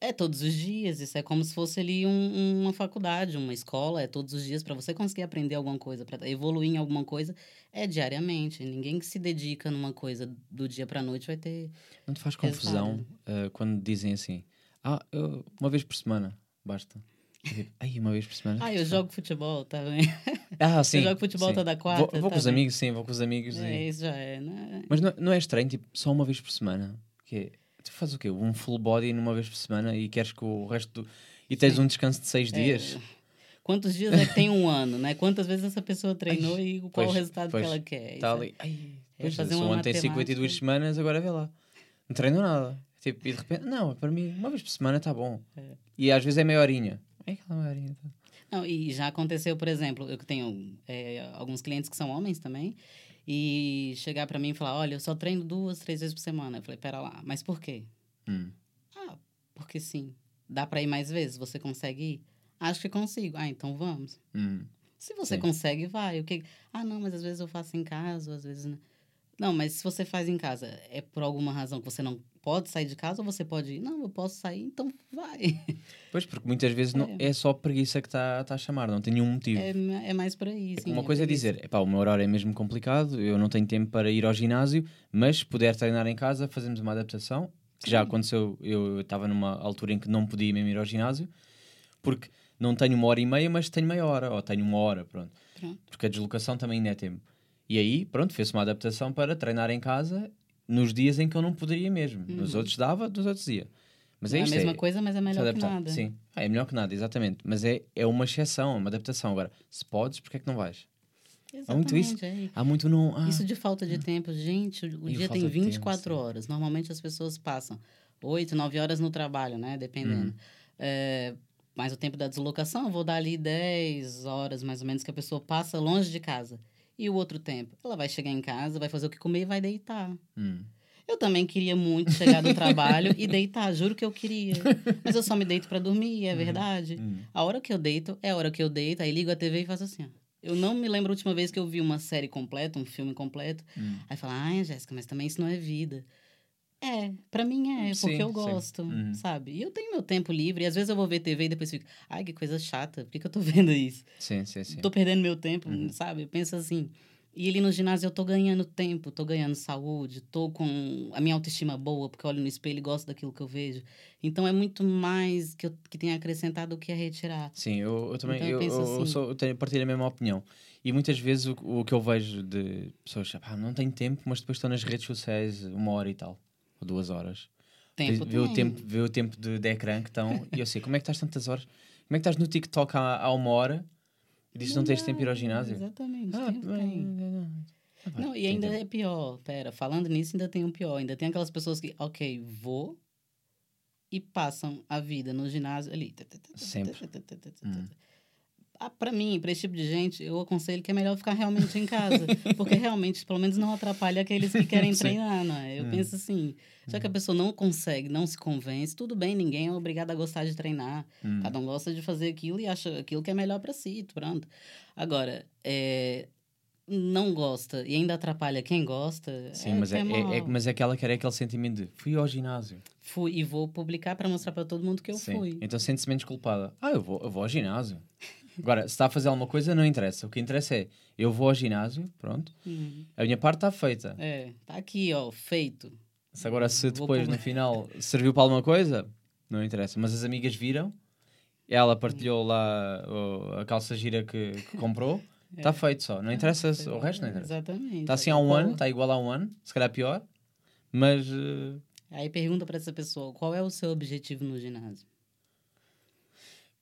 é todos os dias, isso é como se fosse ali um, uma faculdade, uma escola, é todos os dias para você conseguir aprender alguma coisa, para evoluir em alguma coisa, é diariamente. Ninguém que se dedica numa coisa do dia para noite vai ter. Não te faz confusão uh, quando dizem assim: ah, eu, uma vez por semana, basta. Aí, uma vez por semana. Ah, eu jogo futebol, tá vendo? Ah, sim. Eu jogo futebol sim. toda quarta. Vou, vou tá com os amigos, sim, vou com os amigos. É, e... isso já é, né? Mas não, não é estranho, tipo, só uma vez por semana? Que é Tu fazes o quê? Um full body numa vez por semana e queres que o resto. Do... E tens Sim. um descanso de seis é... dias? Quantos dias é que tem um ano, né? Quantas vezes essa pessoa treinou Ai, e qual pois, o resultado pois, que ela quer? Tá ali. Ai, é fazer uma ontem tem 52 semanas, agora vê lá. Não treino nada. Tipo, e de repente, não, para mim, uma vez por semana está bom. É. E às vezes é meia horinha. É aquela meia horinha. Tá. Não, e já aconteceu, por exemplo, eu tenho é, alguns clientes que são homens também, e chegar para mim e falar: olha, eu só treino duas, três vezes por semana. Eu falei: pera lá, mas por quê? Hum. Ah, porque sim. Dá para ir mais vezes? Você consegue ir? Acho que consigo. Ah, então vamos. Hum. Se você sim. consegue, vai. O que... Ah, não, mas às vezes eu faço em casa, às vezes não. Não, mas se você faz em casa, é por alguma razão que você não pode sair de casa ou você pode ir? Não, eu posso sair, então vai. Pois, porque muitas vezes é, não, é só preguiça que está tá a chamar, não tem nenhum motivo. É, é mais por aí, sim. Uma é coisa é dizer, epá, o meu horário é mesmo complicado, eu não tenho tempo para ir ao ginásio, mas se puder treinar em casa, fazemos uma adaptação que já aconteceu, eu estava numa altura em que não podia mesmo ir ao ginásio, porque não tenho uma hora e meia, mas tenho meia hora, ou tenho uma hora, pronto. pronto. Porque a deslocação também ainda é tempo. E aí, pronto, fez-se uma adaptação para treinar em casa nos dias em que eu não poderia mesmo. Uhum. Nos outros dava, nos outros ia. Mas é, é a mesma é, coisa, mas é melhor que nada. Sim, ah, é melhor que nada, exatamente. Mas é, é uma exceção, uma adaptação. Agora, se podes, porque é que não vais? Exatamente, Há muito isso. É. Há muito não. Ah, isso de falta de tempo. Gente, o dia tem 24 tempo, horas. Normalmente as pessoas passam 8, 9 horas no trabalho, né? Dependendo. Hum. É, mas o tempo da deslocação, vou dar ali 10 horas, mais ou menos, que a pessoa passa longe de casa. E o outro tempo? Ela vai chegar em casa, vai fazer o que comer e vai deitar. Hum. Eu também queria muito chegar do trabalho e deitar, juro que eu queria. Mas eu só me deito para dormir, é uhum. verdade. Uhum. A hora que eu deito é a hora que eu deito, aí ligo a TV e faço assim, ó. Eu não me lembro a última vez que eu vi uma série completa, um filme completo. Hum. Aí fala, ai, Jéssica, mas também isso não é vida. É, para mim é, porque sim, eu gosto, uhum. sabe? E eu tenho meu tempo livre, e às vezes eu vou ver TV e depois fico, ai, que coisa chata, por que, que eu tô vendo isso? Sim, sim, sim. Tô perdendo meu tempo, uhum. sabe? Eu penso assim. E ali no ginásio eu tô ganhando tempo, tô ganhando saúde, tô com a minha autoestima boa, porque eu olho no espelho e gosto daquilo que eu vejo. Então é muito mais que, eu, que tem a acrescentar do que a retirar. Sim, eu, eu também então, eu, eu, eu, assim. sou, eu tenho, partilho a mesma opinião. E muitas vezes o, o que eu vejo de pessoas, ah, não tenho tempo, mas depois estão nas redes sociais uma hora e tal, ou duas horas. Tempo vê, o tempo, vê o tempo de, de ecrã que estão, e eu sei, como é que estás tantas horas? Como é que estás no TikTok há, há uma hora? E dizes não, não tens tempo de ir ao ginásio? Exatamente. Ah. Ah, não, e ainda é pior. Pera, falando nisso, ainda tem um pior. Ainda tem aquelas pessoas que, ok, vou e passam a vida no ginásio ali. Sempre. Hum. Ah, para mim, para esse tipo de gente, eu aconselho que é melhor ficar realmente em casa. porque realmente, pelo menos, não atrapalha aqueles que querem treinar, não é? Eu hum. penso assim, já que a pessoa não consegue, não se convence, tudo bem, ninguém é obrigado a gostar de treinar. Hum. Cada um gosta de fazer aquilo e acha aquilo que é melhor para si, pronto. Agora, é, não gosta e ainda atrapalha quem gosta. Sim, é, mas, é, é, é, mas é aquela que era aquele sentimento de fui ao ginásio. Fui e vou publicar para mostrar para todo mundo que eu Sim. fui. Então sente-se menos culpada. Ah, eu vou, eu vou ao ginásio. Agora, se está a fazer alguma coisa, não interessa. O que interessa é eu vou ao ginásio, pronto. Uhum. A minha parte está feita. É, está aqui, ó, feito. Se agora, se depois no final serviu para alguma coisa, não interessa. Mas as amigas viram, ela partilhou lá a calça gira que, que comprou. Está é. feito só, não interessa é, o resto, não interessa. Exatamente. Está assim há um ano, está igual a um ano, se calhar pior, mas. Uh... Aí pergunta para essa pessoa: qual é o seu objetivo no ginásio?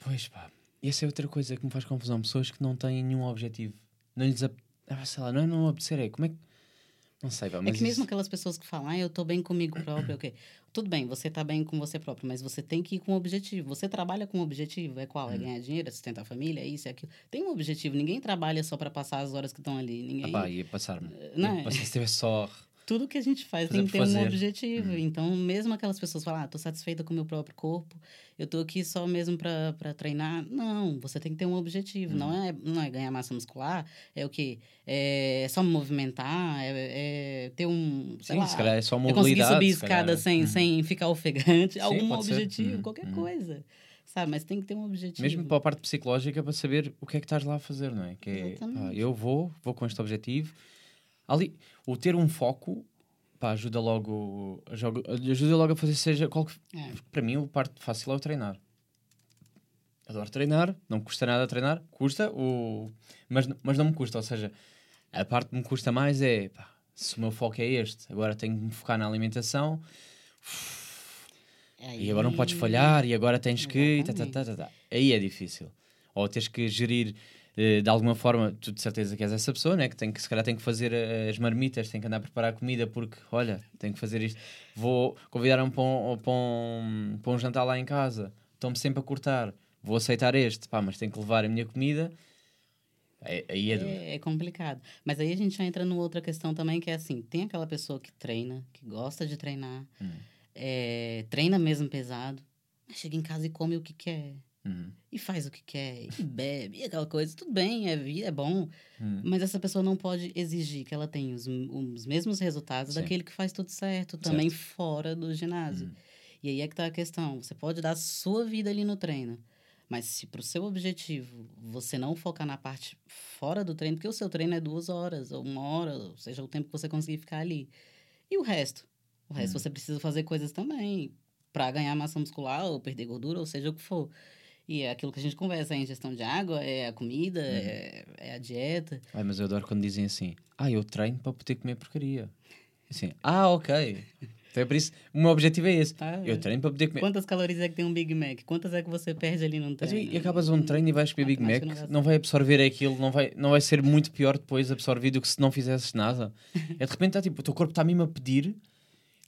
Pois pá, essa é outra coisa que me faz confusão. Pessoas que não têm nenhum objetivo. Não lhes. Ah, sei lá, não é não apetecer, é como é que. Não sei, mas. É que mesmo aquelas pessoas que falam, ah, eu estou bem comigo próprio, ok. Tudo bem, você está bem com você próprio, mas você tem que ir com um objetivo. Você trabalha com um objetivo, é qual? É hum. ganhar dinheiro, é sustentar a família, é isso, é aquilo. Tem um objetivo, ninguém trabalha só para passar as horas que estão ali. Ninguém... Ah, pá, ia passar-me. Não é? Se estiver só tudo que a gente faz tem que ter fazer. um objetivo. Uhum. Então, mesmo aquelas pessoas falam, ah, tô satisfeita com o meu próprio corpo, eu tô aqui só mesmo para treinar. Não, você tem que ter um objetivo. Uhum. Não, é, não é ganhar massa muscular, é o quê? É só me movimentar, é, é ter um. Sim, lá, se calhar é só mobilidade. É conseguir subir escada sem, uhum. sem ficar ofegante, Sim, algum objetivo, uhum. qualquer uhum. coisa. Sabe, mas tem que ter um objetivo. Mesmo para a parte psicológica, para saber o que é que estás lá a fazer, não é? Que é, pá, eu vou, vou com este objetivo ali, o ter um foco pá, ajuda logo ajuda logo a fazer seja qual é. para mim o parte fácil é o treinar adoro treinar não custa nada treinar custa o mas, mas não me custa ou seja a parte que me custa mais é pá, se o meu foco é este agora tenho que me focar na alimentação aí... e agora não podes falhar e agora tens que tá, tá, tá, tá, tá. aí é difícil ou tens que gerir de alguma forma, tu de certeza que és essa pessoa, né? que, tem que se calhar tem que fazer eh, as marmitas, tem que andar a preparar comida porque, olha, tenho que fazer isto. Vou convidar-me para, um, para, um, para um jantar lá em casa, estou-me sempre a cortar, vou aceitar este, pá, mas tenho que levar a minha comida. Aí é, é, é, complicado. Mas aí a gente já entra numa outra questão também, que é assim: tem aquela pessoa que treina, que gosta de treinar, hum. é, treina mesmo pesado, chega em casa e come o que quer. Uhum. E faz o que quer, e bebe, e aquela coisa. Tudo bem, é vida, é bom. Uhum. Mas essa pessoa não pode exigir que ela tenha os, os mesmos resultados Sim. daquele que faz tudo certo, também certo. fora do ginásio. Uhum. E aí é que tá a questão. Você pode dar a sua vida ali no treino. Mas se para o seu objetivo você não focar na parte fora do treino, porque o seu treino é duas horas, ou uma hora, ou seja, o tempo que você conseguir ficar ali. E o resto? O resto uhum. você precisa fazer coisas também para ganhar massa muscular, ou perder gordura, ou seja o que for. E é aquilo que a gente conversa, é a ingestão de água, é a comida, uhum. é, é, a dieta. Ai, mas eu adoro quando dizem assim, ah, eu treino para poder comer porcaria. Assim, ah, ok. Então é por isso, o meu objetivo é esse. Ah, eu treino para poder comer. Quantas calorias é que tem um Big Mac? Quantas é que você perde ali no treino? E acabas um treino e vais comer Big Mac, não vai absorver aquilo, não vai, não vai ser muito pior depois absorvido que se não fizesses nada. É de repente, tá, tipo, o teu corpo está mesmo a pedir,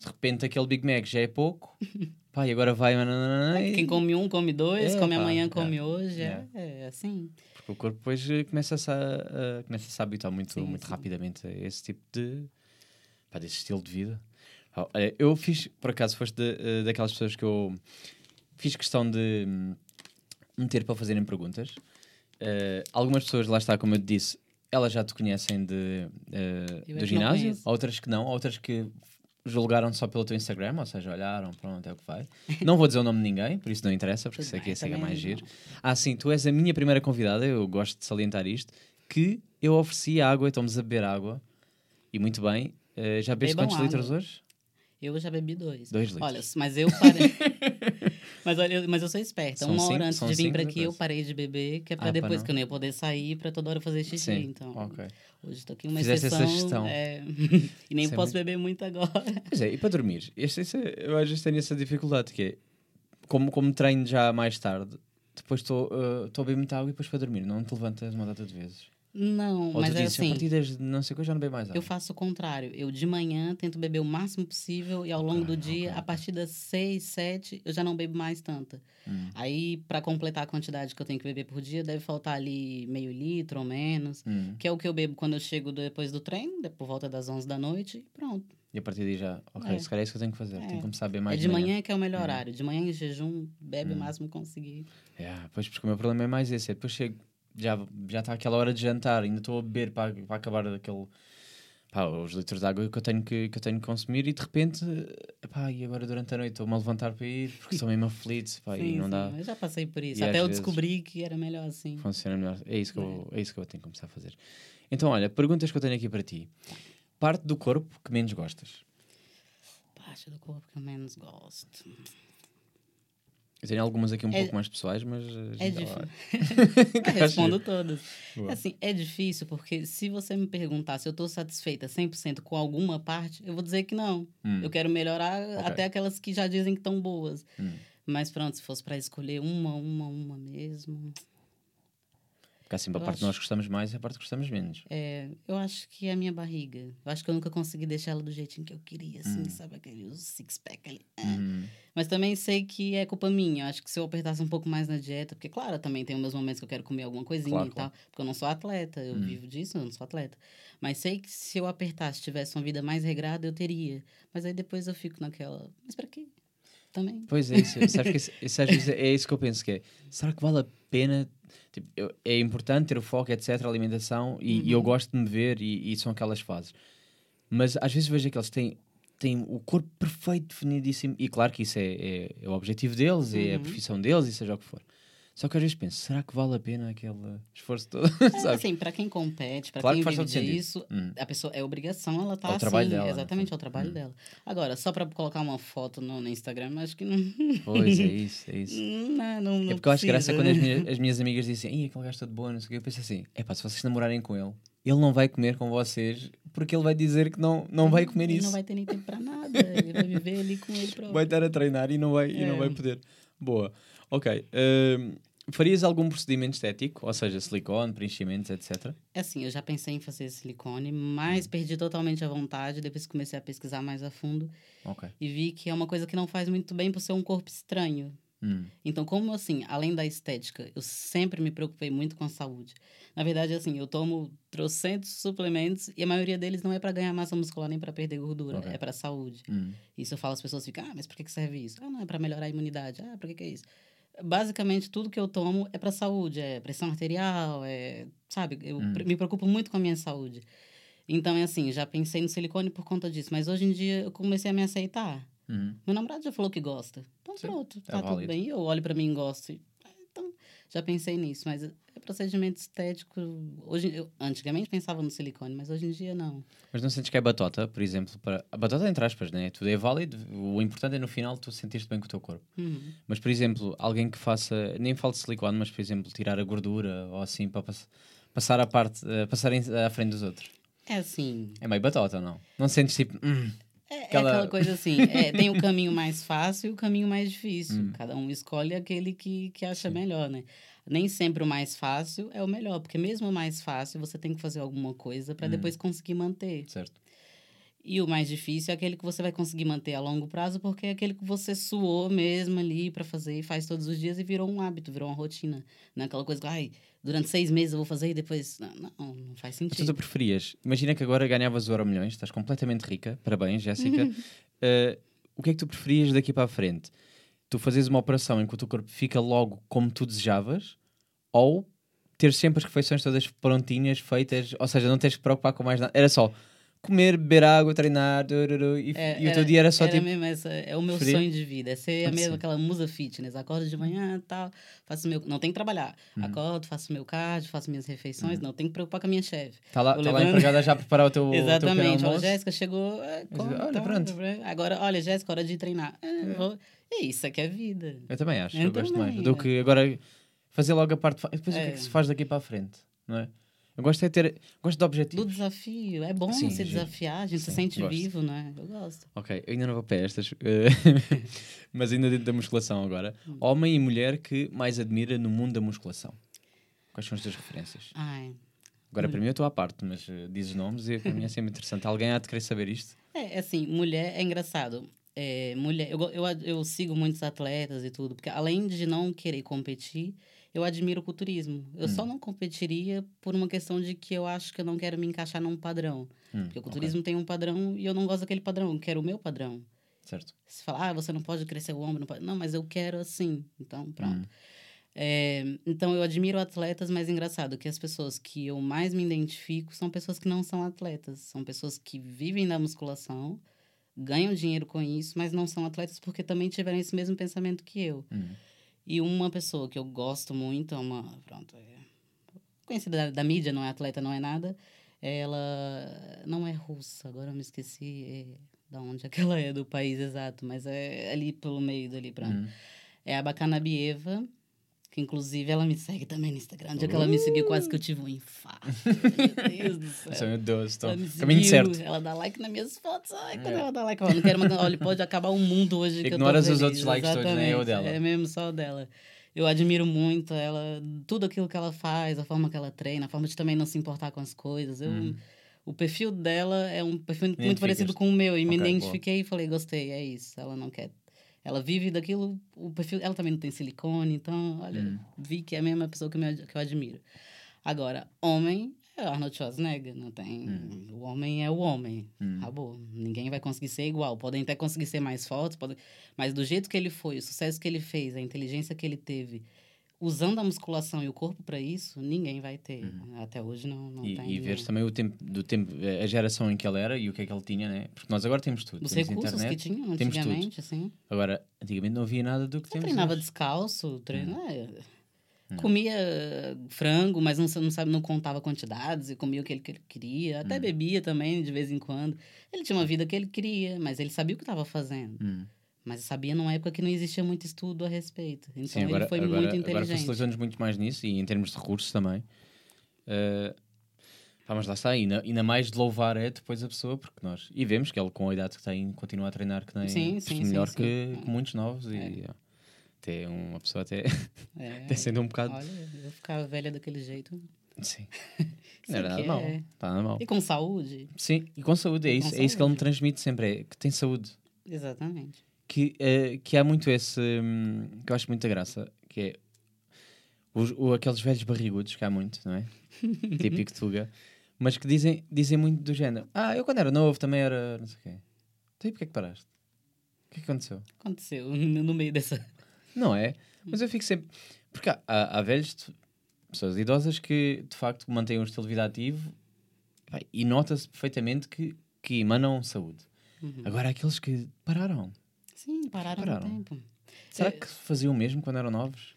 de repente aquele Big Mac já é pouco, Pá, e agora vai. E... Quem come um, come dois, é, come pá, amanhã, come é, hoje. É. é, assim. Porque o corpo depois eh, começa-se a, começa -se a se habituar muito, sim, muito sim. rapidamente a esse tipo de. Pá, desse estilo de vida. Eu fiz, por acaso, foste de, eh, daquelas pessoas que eu fiz questão de hum, meter para fazerem perguntas. Uh, algumas pessoas, lá está, como eu te disse, elas já te conhecem de, uh, do ginásio, outras que não, outras que julgaram só pelo teu Instagram, ou seja, olharam, pronto, é o que vai. Não vou dizer o nome de ninguém, por isso não interessa, porque sei que esse é mais giro. Ah, sim, tu és a minha primeira convidada, eu gosto de salientar isto, que eu ofereci água, estamos a beber água. E muito bem. Uh, já bebeste quantos água. litros hoje? Eu já bebi dois. Dois litros. Olha, mas eu parei. mas, olha, mas eu sou esperta. São Uma cinco, hora antes de vir para aqui, eu parei de beber, que é para ah, depois que eu não ia poder sair para toda hora fazer xixi. Sim. Então, okay. hoje estou aqui uma Fizeste exceção. Essa gestão. É... e nem Isso posso é muito... beber muito agora. Pois é, e para dormir? Este, este, eu às vezes tenho essa dificuldade, que é, como, como treino já mais tarde, depois estou uh, a beber muita água e depois para dormir, não te levantas uma data de vezes. Não, Ou mas é assim. A partir das não sei o que eu já não bebo mais água. Eu faço o contrário. Eu de manhã tento beber o máximo possível e ao longo do dia, okay. a partir das 6, 7, eu já não bebo mais tanta. Hum. Aí, para completar a quantidade que eu tenho que beber por dia, deve faltar ali meio litro ou menos, hum. que é o que eu bebo quando eu chego depois do treino, por volta das 11 da noite, e pronto. E a partir daí já, ok, é. se calhar é isso que eu tenho que fazer. É. Tenho que começar a beber mais. É de manhã, manhã que é o melhor hum. horário. De manhã em jejum, bebe hum. o máximo que conseguir. É, pois porque o meu problema é mais esse. É depois chego já já está aquela hora de jantar, ainda estou a beber para, para acabar aquele pá, os litros de água que eu tenho que, que eu tenho que consumir e de repente pá, e agora durante a noite estou-me a levantar para ir porque estou mesmo aflito pá, sim, e não sim, dá. Eu já passei por isso, e até eu descobri que era melhor assim. Funciona melhor. É isso, que eu, é isso que eu tenho que começar a fazer. Então, olha, perguntas que eu tenho aqui para ti. Parte do corpo que menos gostas? Parte do corpo que eu menos gosto. Eu tenho algumas aqui um é, pouco mais pessoais, mas. É difícil. respondo todas. Boa. Assim, é difícil porque se você me perguntar se eu estou satisfeita 100% com alguma parte, eu vou dizer que não. Hum. Eu quero melhorar okay. até aquelas que já dizem que estão boas. Hum. Mas pronto, se fosse para escolher uma, uma, uma mesmo. Porque assim, a parte acho... que nós gostamos mais é a parte que gostamos menos. É, eu acho que é a minha barriga. Eu acho que eu nunca consegui deixar ela do jeitinho que eu queria, assim, hum. sabe? Aquele six-pack ali. Hum. Mas também sei que é culpa minha. Eu acho que se eu apertasse um pouco mais na dieta, porque, claro, também tem meus momentos que eu quero comer alguma coisinha claro, e tal, claro. porque eu não sou atleta, eu hum. vivo disso, eu não sou atleta. Mas sei que se eu apertasse, tivesse uma vida mais regrada, eu teria. Mas aí depois eu fico naquela, mas para quê? Também. Pois é, isso. Sabes que isso, isso, é isso que eu penso que é. Será que vale a pena Tipo, eu, é importante ter o foco, etc., a alimentação, e, uhum. e eu uhum. gosto de me ver, e, e, são aquelas fases. Mas às vezes vejo que eles têm, têm o corpo perfeito, definidíssimo, e claro que isso é, é, é o objetivo deles, uhum. é a uhum. profissão deles, e seja o que for. Só que às vezes penso, será que vale a pena aquele esforço todo? É, assim, para quem compete, para claro quem que vive disso, hum. a pessoa é obrigação, ela tá é o assim, trabalho dela, exatamente, é o trabalho hum. dela. Agora, só para colocar uma foto no, no, Instagram, acho que não. Pois é isso, é isso. Não, não, não é porque eu acho graça quando as minhas, as minhas amigas dizem, Ih, aquele gajo está de boa, não sei o que, eu penso assim, é pá, se vocês namorarem com ele, ele não vai comer com vocês porque ele vai dizer que não, não vai comer ele isso. Não vai ter nem tempo para nada, ele vai viver ali com ele próprio. Vai estar a treinar e não vai, é. e não vai poder. Boa. Ok. Uh, Farias algum procedimento estético? Ou seja, silicone, preenchimentos, etc? É assim, eu já pensei em fazer silicone, mas hum. perdi totalmente a vontade depois que comecei a pesquisar mais a fundo. Okay. E vi que é uma coisa que não faz muito bem por ser um corpo estranho. Hum. Então, como assim, além da estética, eu sempre me preocupei muito com a saúde. Na verdade, assim, eu tomo trocentos suplementos e a maioria deles não é para ganhar massa muscular nem para perder gordura, okay. é para saúde. Hum. Isso eu falo, as pessoas ficam, ah, mas por que serve isso? Ah, não, é para melhorar a imunidade. Ah, por que, que é isso? Basicamente tudo que eu tomo é para saúde, é pressão arterial, é, sabe? Eu hum. me preocupo muito com a minha saúde. Então é assim, já pensei no silicone por conta disso, mas hoje em dia eu comecei a me aceitar. Hum. Meu namorado já falou que gosta. Então Sim, pronto, é tá tudo bem. Eu olho para mim e gosto. Já pensei nisso, mas é procedimento estético. Hoje, eu antigamente pensava no silicone, mas hoje em dia não. Mas não sentes que é batota, por exemplo? Para... A batota, entre aspas, né? Tudo é válido. O importante é no final tu sentir-te bem com o teu corpo. Uhum. Mas, por exemplo, alguém que faça, nem falo de silicone, mas, por exemplo, tirar a gordura ou assim para pass... passar a parte, uh, passar em... à frente dos outros. É assim. É meio batota, não? Não sentes tipo. Hum, é, aquela... é aquela coisa assim, é, tem o caminho mais fácil e o caminho mais difícil. Hum. Cada um escolhe aquele que, que acha Sim. melhor, né? Nem sempre o mais fácil é o melhor, porque mesmo o mais fácil você tem que fazer alguma coisa para hum. depois conseguir manter. Certo. E o mais difícil é aquele que você vai conseguir manter a longo prazo, porque é aquele que você suou mesmo ali para fazer e faz todos os dias e virou um hábito, virou uma rotina. Não é aquela coisa que, ai, durante seis meses eu vou fazer e depois. Não, não, não faz sentido. Então tu preferias? Imagina que agora ganhavas o Euro Milhões, estás completamente rica, parabéns, Jéssica. uh, o que é que tu preferias daqui para a frente? Tu fazes uma operação em que o teu corpo fica logo como tu desejavas ou ter sempre as refeições todas prontinhas, feitas, ou seja, não tens que preocupar com mais nada. Era só comer, beber água, treinar, dururu, e, É, e o teu dia era só era tipo. mesmo essa, é o meu frio? sonho de vida. É ser a Pode mesma ser. aquela musa fitness. Acordo de manhã tal, faço meu. Não tem que trabalhar. Hum. Acordo, faço meu cardio, faço minhas refeições. Não tem que preocupar com a minha chefe. Lá, Vou tá lá a levando- empregada já a preparar o teu, o teu pequeno Exatamente. Olha. Jéssica chegou. é, come, olha, tá, pronto. Agora, olha, Jéssica, hora de treinar. É, vou- É isso, é que é vida. Eu também acho, eu, Eu gosto também, mais. Do é. que agora fazer logo a parte. Depois o que é É. que se faz daqui para a frente, não é? Eu gosto é ter. Gosto de Do objetivos. desafio. É bom Sim, se desafiar, a gente se Sim, sente gosto. vivo, né? Eu gosto. Ok, eu ainda não vou para estas, eh, mas ainda dentro da musculação agora. Hum. Homem e mulher que mais admira no mundo da musculação. Quais são as tuas referências? Ai. Agora, para mim, eu estou à parte, mas eh, dizes nomes e para mim é sempre interessante. Alguém há de querer saber isto? É, é assim, mulher é engraçado. É, mulher, eu, eu, eu sigo muitos atletas e tudo, porque além de não querer competir, eu admiro o culturismo. Eu Hum. só não competiria por uma questão de que eu acho que eu não quero me encaixar num padrão. Hum, Porque o culturismo tem um padrão e eu não gosto daquele padrão, eu quero o meu padrão. Certo. Se falar, ah, você não pode crescer o ombro, não pode. Não, mas eu quero assim. Então, pronto. Hum. É, então, eu admiro atletas, mas engraçado que as pessoas que eu mais me identifico são pessoas que não são atletas. São pessoas que vivem da musculação, ganham dinheiro com isso, mas não são atletas porque também tiveram esse mesmo pensamento que eu. Hum. E uma pessoa que eu gosto muito, é uma. Pronto, é conhecida da, da mídia, não é atleta, não é nada. Ela não é russa, agora eu me esqueci é, da onde é que ela é, do país exato, mas é ali pelo meio dali, pronto. Hum. É a Bacanabieva, que inclusive ela me segue também no Instagram. O dia que ela me seguiu, quase que eu tive um infarto. Meu Deus do céu. Meu Deus, estou. Ela Caminho certo. Ela dá like nas minhas fotos. Ai, quando É. ela dá like, eu não quero mandar. Olha, pode acabar o mundo hoje. que eu tô os outros likes todos, nem eu Exatamente, dela. É mesmo só o dela. Eu admiro muito ela, tudo aquilo que ela faz, a forma que ela treina, a forma de também não se importar com as coisas. Eu, Hum. O perfil dela é um perfil muito parecido com o meu. E me Ok, boa. identifiquei e falei, gostei, é isso. Ela não quer. Ela vive daquilo, o perfil. Ela também não tem silicone, então, olha, Hum. vi que é a mesma pessoa que, me que eu admiro. Agora, homem é Arnold Schwarzenegger, não tem. O homem é o homem. Hum. Acabou. Ninguém vai conseguir ser igual. Podem até conseguir ser mais fortes, podem... mas do jeito que ele foi, o sucesso que ele fez, a inteligência que ele teve, usando a musculação e o corpo para isso, ninguém vai ter. Até hoje não, não Uhum. E, tem. e veres também o tempo, do tempo, eh, a geração em que ele era e o que é que ele tinha, né? Porque nós agora temos tudo. Os temos recursos internet, que tinham temos tudo. antigamente, assim. Agora, antigamente não havia nada do que Eu temos treinava hoje. descalço, treina, Hum. é, comia frango, mas não, não, sabe, não contava quantidades e comia o que ele, que ele queria. Hum. Até bebia também, de vez em quando. Ele tinha uma vida que ele queria, mas ele sabia o que estava fazendo. Mas sabia numa época que não existia muito estudo a respeito. Então Sim, agora, ele foi agora, muito agora inteligente. facilitou-nos muito mais nisso e em termos de recursos também. Uh, pá, mas lá está, ainda, ainda mais de louvar é depois a pessoa, porque nós. E vemos que ele, com a idade que tem, continua a treinar que nem Sim, sim, melhor sim, que, que muitos novos. E É. ó, até uma pessoa até, É, até sendo um bocado. Olha, eu ficar velha daquele jeito. Sim. Não era nada aqui mal. é- Tá nada mal. E com saúde? Sim, e com saúde, é isso, é isso que ele me transmite sempre, é que tem saúde. Exatamente. Que, eh, que há muito esse hum, que eu acho muita graça, que é os, o- aqueles velhos barrigudos que há muito, não é? Típico Tuga, mas que dizem, dizem muito do género. Ah, eu quando era novo também era não sei o quê. Então e porquê que paraste? O que é que aconteceu? Aconteceu no meio dessa. Não é? Mas eu fico sempre. Porque há, há, há velhos, pessoas idosas que de facto mantêm um estilo de vida ativo e nota-se perfeitamente que, que emanam saúde. Uhum. Agora há aqueles que pararam. Sim, pararam, Pararam. no tempo. Será que faziam o mesmo quando eram novos?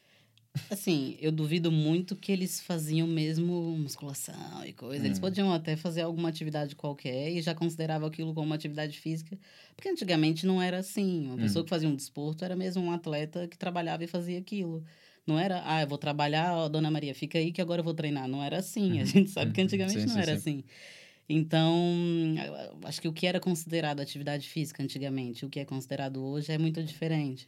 Assim, eu duvido muito que eles faziam mesmo musculação e coisa. Eles Hum. podiam até fazer alguma atividade qualquer e já consideravam aquilo como uma atividade física. Porque antigamente não era assim. Uma Hum. pessoa que fazia um desporto era mesmo um atleta que trabalhava e fazia aquilo. Não era, ah, eu vou trabalhar, ó, dona Maria, fica aí que agora eu vou treinar. Não era assim. A gente sabe que Uhum. antigamente Sim, não sim, era sim. assim. Então, acho que o que era considerado atividade física antigamente, o que é considerado hoje é muito diferente.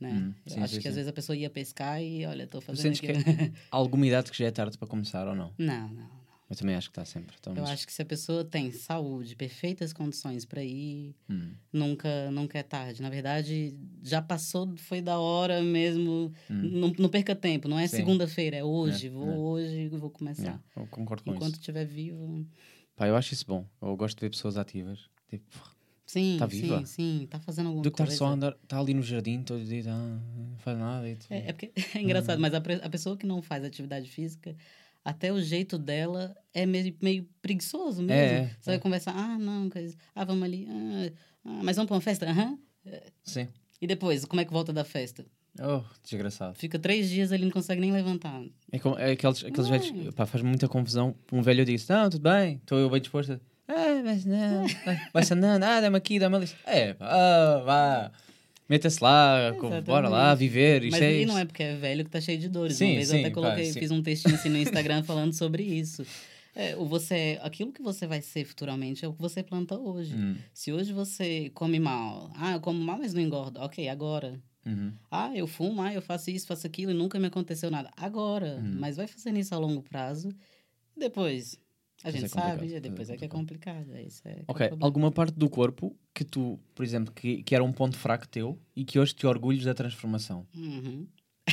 Né? Hum, sim, acho sim, que às sim. vezes a pessoa ia pescar e, olha, estou fazendo sentes que há alguma idade que já é tarde para começar ou não? Não, não. Eu também acho que está sempre. Então, Eu mas- acho que se a pessoa tem saúde, perfeitas condições para ir, Hum, nunca, nunca é tarde. Na verdade, já passou, foi da hora mesmo. hum, Não, não perca tempo, não é segunda-feira, é hoje. É, vou é. hoje, vou começar. yeah, eu concordo com Enquanto isso. estiver vivo. Pá, eu acho isso bom. Eu gosto de ver pessoas ativas. Tipo, Sim, Tá sim, viva? sim. Tá fazendo alguma do que estar coisa. só a andar, está ali no jardim todo dia, ah, não faz nada. E tu- É, é porque é engraçado, Uhum. mas a, a pessoa que não faz atividade física até o jeito dela é meio, meio preguiçoso mesmo. É, Você vai conversar, ah, não, coisa, ah, vamos ali, ah, ah, mas vamos para uma festa? Aham. Sim. E depois, como é que volta da festa? Oh, desgraçado. Fica três dias ele não consegue nem levantar. É, como, é aqueles, aqueles Não. velhos. Pá, faz muita confusão. Um velho disse: Não, tudo bem, estou eu bem disposto. Ah, mas não, vai não, ah, dá-me aqui, dá-me ali. É, pá, ah, vá, meta-se lá, co- bora lá, Exatamente. viver. Mas é aí isto. não é porque é velho que tá cheio de dores. Sim, Uma vez sim, eu até pá, coloquei, sim. fiz um textinho assim no Instagram falando sobre isso. É, você, aquilo que você vai ser futuramente é o que você planta hoje. Hum, Se hoje você come mal, ah, eu como mal, mas não engordo. Ok, agora. Uhum. Ah, eu fumo, ah, eu faço isso, faço aquilo e nunca me aconteceu nada. Agora. Hum. Mas vai fazendo isso a longo prazo. Depois. A Depois gente é sabe, depois é é que é complicado. É isso, é é Ok, problema. alguma parte do corpo que tu, por exemplo, que, que era um ponto fraco teu e que hoje te orgulhas da transformação? Uhum.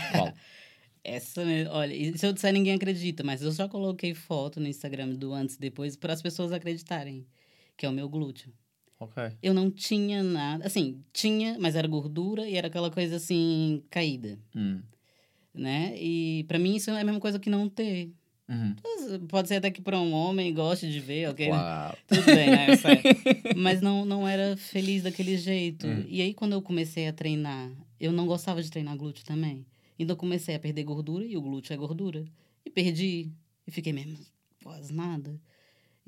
Qual? Essa, olha, se eu disser ninguém acredita, mas eu já coloquei foto no Instagram do antes e depois para as pessoas acreditarem, que é o meu glúteo. Ok. Eu não tinha nada, assim, tinha, mas era gordura e era aquela coisa assim caída, Hum. né? E para mim isso é a mesma coisa que não ter. Uhum. Pode ser até que para um homem goste de ver, ok? Claro. Tudo bem, né? Mas não, não era feliz daquele jeito. Hum. E aí, quando eu comecei a treinar, eu não gostava de treinar glúteo também. Então, eu comecei a perder gordura, e o glúteo é gordura. E perdi. E fiquei mesmo, quase nada.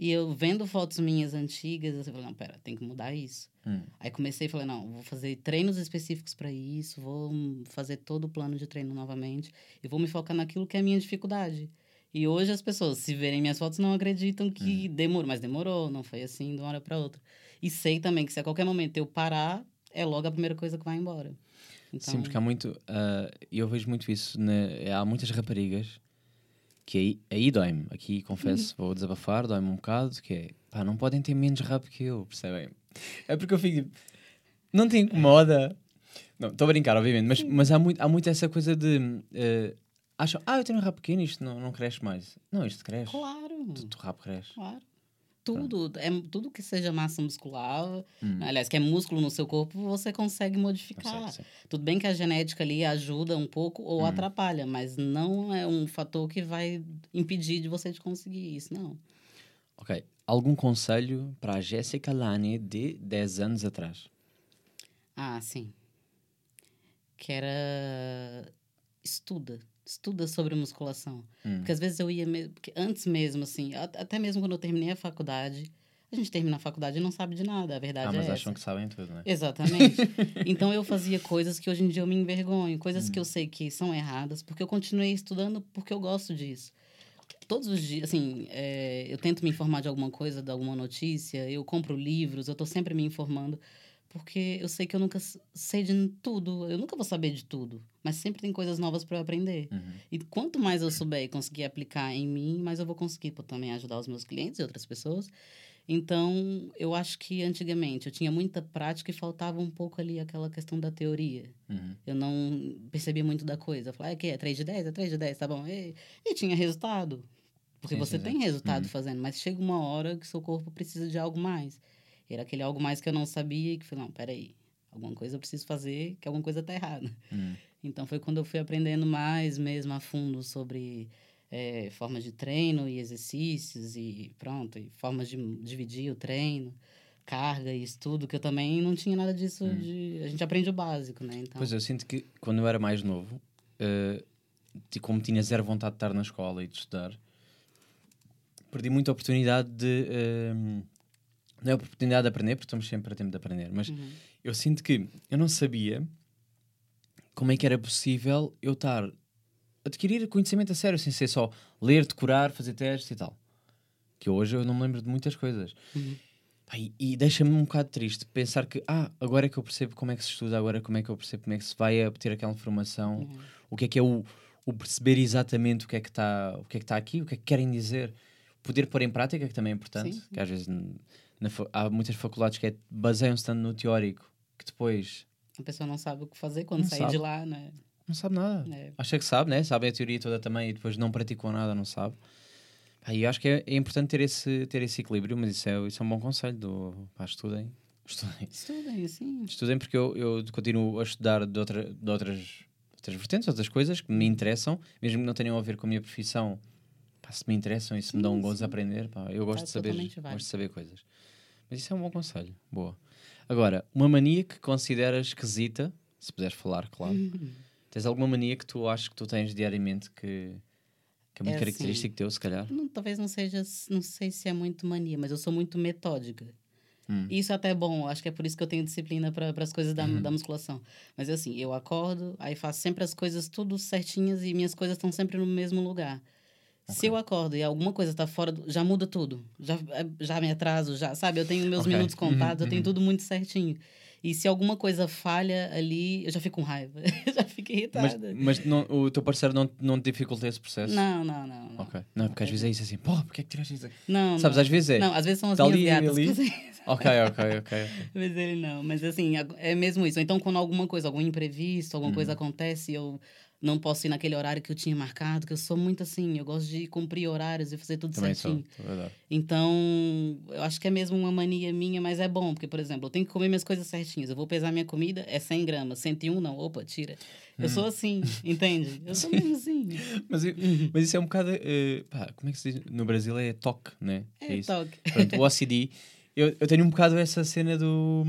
E eu vendo fotos minhas antigas, eu falei, não, pera, tem que mudar isso. Hum. Aí comecei e falei, não, vou fazer treinos específicos para isso, vou hum, fazer todo o plano de treino novamente e vou me focar naquilo que é a minha dificuldade. E hoje as pessoas, se verem minhas fotos, não acreditam que demorou, mas demorou, não foi assim de uma hora para outra. E sei também que se a qualquer momento eu parar, é logo a primeira coisa que vai embora. Então, Sim, porque há muito. E eu vejo muito isso. na- há muitas raparigas que aí, aí dói-me. Aqui confesso, vou desabafar, dói-me um bocado. Que é pá, não podem ter menos rap que eu, percebem? É porque eu fico tipo, não te incomoda. Não, estou a brincar, obviamente, mas, mas há, muito, há muito essa coisa de. ah, acham, ah, eu tenho um rap pequeno, isto não, não cresce mais. Não, isto cresce. claro, Tu, tu rap cresce. claro. Tudo, é, tudo que seja massa muscular, Hum. aliás, que é músculo no seu corpo, você consegue modificar. Consegue, sim. Tudo bem que a genética ali ajuda um pouco ou atrapalha, mas não é um fator que vai impedir de você de conseguir isso, não. Ok. Algum conselho para a Jéssica Lani de 10 anos atrás? Ah, sim. Que era. Estuda. Estuda sobre musculação. Hum. Porque às vezes eu ia. Me... Antes mesmo, assim, até mesmo quando eu terminei a faculdade, a gente termina a faculdade e não sabe de nada. A verdade Ah, mas é acham essa. que sabem tudo, né? Exatamente. então eu fazia coisas que hoje em dia eu me envergonho, coisas Hum. que eu sei que são erradas, porque eu continuei estudando porque eu gosto disso. Todos os dias, assim, é, eu tento me informar de alguma coisa, de alguma notícia, eu compro livros, eu tô sempre me informando, porque eu sei que eu nunca sei de tudo, eu nunca vou saber de tudo, mas sempre tem coisas novas para eu aprender. Uhum. E quanto mais eu souber e conseguir aplicar em mim, mais eu vou conseguir pô, também ajudar os meus clientes e outras pessoas. Então, eu acho que antigamente eu tinha muita prática e faltava um pouco ali aquela questão da teoria. Uhum. Eu não percebia muito da coisa. Eu falava, é que é 3 de 10? É 3 de 10, tá bom. E, e tinha resultado. Porque Sim, você sim, tem sim. resultado Uhum. fazendo, mas chega uma hora que seu corpo precisa de algo mais. Era aquele algo mais que eu não sabia e que falei, não, peraí, alguma coisa eu preciso fazer, que alguma coisa tá errada. Uhum. Então foi quando eu fui aprendendo mais mesmo a fundo sobre eh, formas de treino e exercícios e pronto, e formas de dividir o treino, carga e estudo, que eu também não tinha nada disso de... A gente aprende o básico, né? Então, Pois eu sinto que quando eu era mais novo, ti- como tinha zero vontade de estar na escola e de estudar, perdi muita oportunidade de. eh, não é oportunidade de aprender, porque estamos sempre a tempo de aprender, mas Uhum. eu sinto que eu não sabia como é que era possível eu estar a adquirir conhecimento a sério, sem ser só ler, decorar, fazer testes e tal. Que hoje eu não me lembro de muitas coisas. Uhum. Pá, e deixa-me um bocado triste pensar que, ah, agora é que eu percebo como é que se estuda, agora como é que eu percebo como é que se vai obter aquela informação, Uhum. o que é que é o, o perceber exatamente o que é que está é que está aqui, o que é que querem dizer. Poder pôr em prática, que também é importante, Sim. que às vezes há muitas faculdades que é, baseiam-se tanto no teórico que depois A pessoa não sabe o que fazer quando sabe. de lá, né? não sabe nada. É. Acha que sabe, né? Sabe a teoria toda também e depois não praticou nada, não sabe. Eu acho que é, é importante ter esse, ter esse equilíbrio, mas isso é, isso é um bom conselho. Do, pá, estudem. Estudem. Estudem, assim. Estudem porque eu, eu continuo a estudar de, outra, de outras, outras vertentes, outras coisas que me interessam, mesmo que não tenham a ver com a minha profissão. Pá, se me interessam e se me dão um gosto de aprender, pá, eu gosto, de saber, gosto de saber coisas. Mas isso é um bom conselho. Boa. Agora, uma mania que consideras esquisita, se puderes falar, claro. Tens alguma mania que tu achas que tu tens diariamente que, que é muito é característico assim, teu, se calhar? Não, talvez não seja, não sei se é muito mania, mas eu sou muito metódica. Hum. Isso até é bom, acho que é por isso que eu tenho disciplina para as coisas da, uhum. da musculação. Mas assim, eu acordo, aí faço sempre as coisas tudo certinhas e minhas coisas estão sempre no mesmo lugar. Okay. Se eu acordo e alguma coisa está fora, já muda tudo. Já, é, já me atraso, já, sabe? Eu tenho meus okay. minutos contados, uhum. eu tenho uhum. tudo muito certinho. E se alguma coisa falha ali, eu já fico com raiva. já fico irritada. Mas, mas não, o teu parceiro não, não te dificulta esse processo? Não, não, não. não. Ok. Não, porque às vezes é isso assim, pô, porquê é que tiraste isso? Não, Sabes, não. às vezes é. Não, às vezes são as tá minhas gatas. Ali. ok, ok, ok. Mas ele não. Mas assim, é mesmo isso. Então, quando alguma coisa, algum imprevisto, alguma hum. coisa acontece, eu não posso ir naquele horário que eu tinha marcado, que eu sou muito assim, eu gosto de cumprir horários e fazer tudo Também certinho. Sou, verdade. Então, eu acho que é mesmo uma mania minha, mas é bom, porque, por exemplo, eu tenho que comer minhas coisas certinhas. Eu vou pesar minha comida, é 100 gramas, 101 não, opa, tira. Eu hum. sou assim, entende? Eu sou mesmo assim. mas, eu, mas isso é um bocado, uh, pá, como é que se diz? No Brasil é toque, né? É, é toque. Pronto, o OCD eu, eu tenho um bocado essa cena do.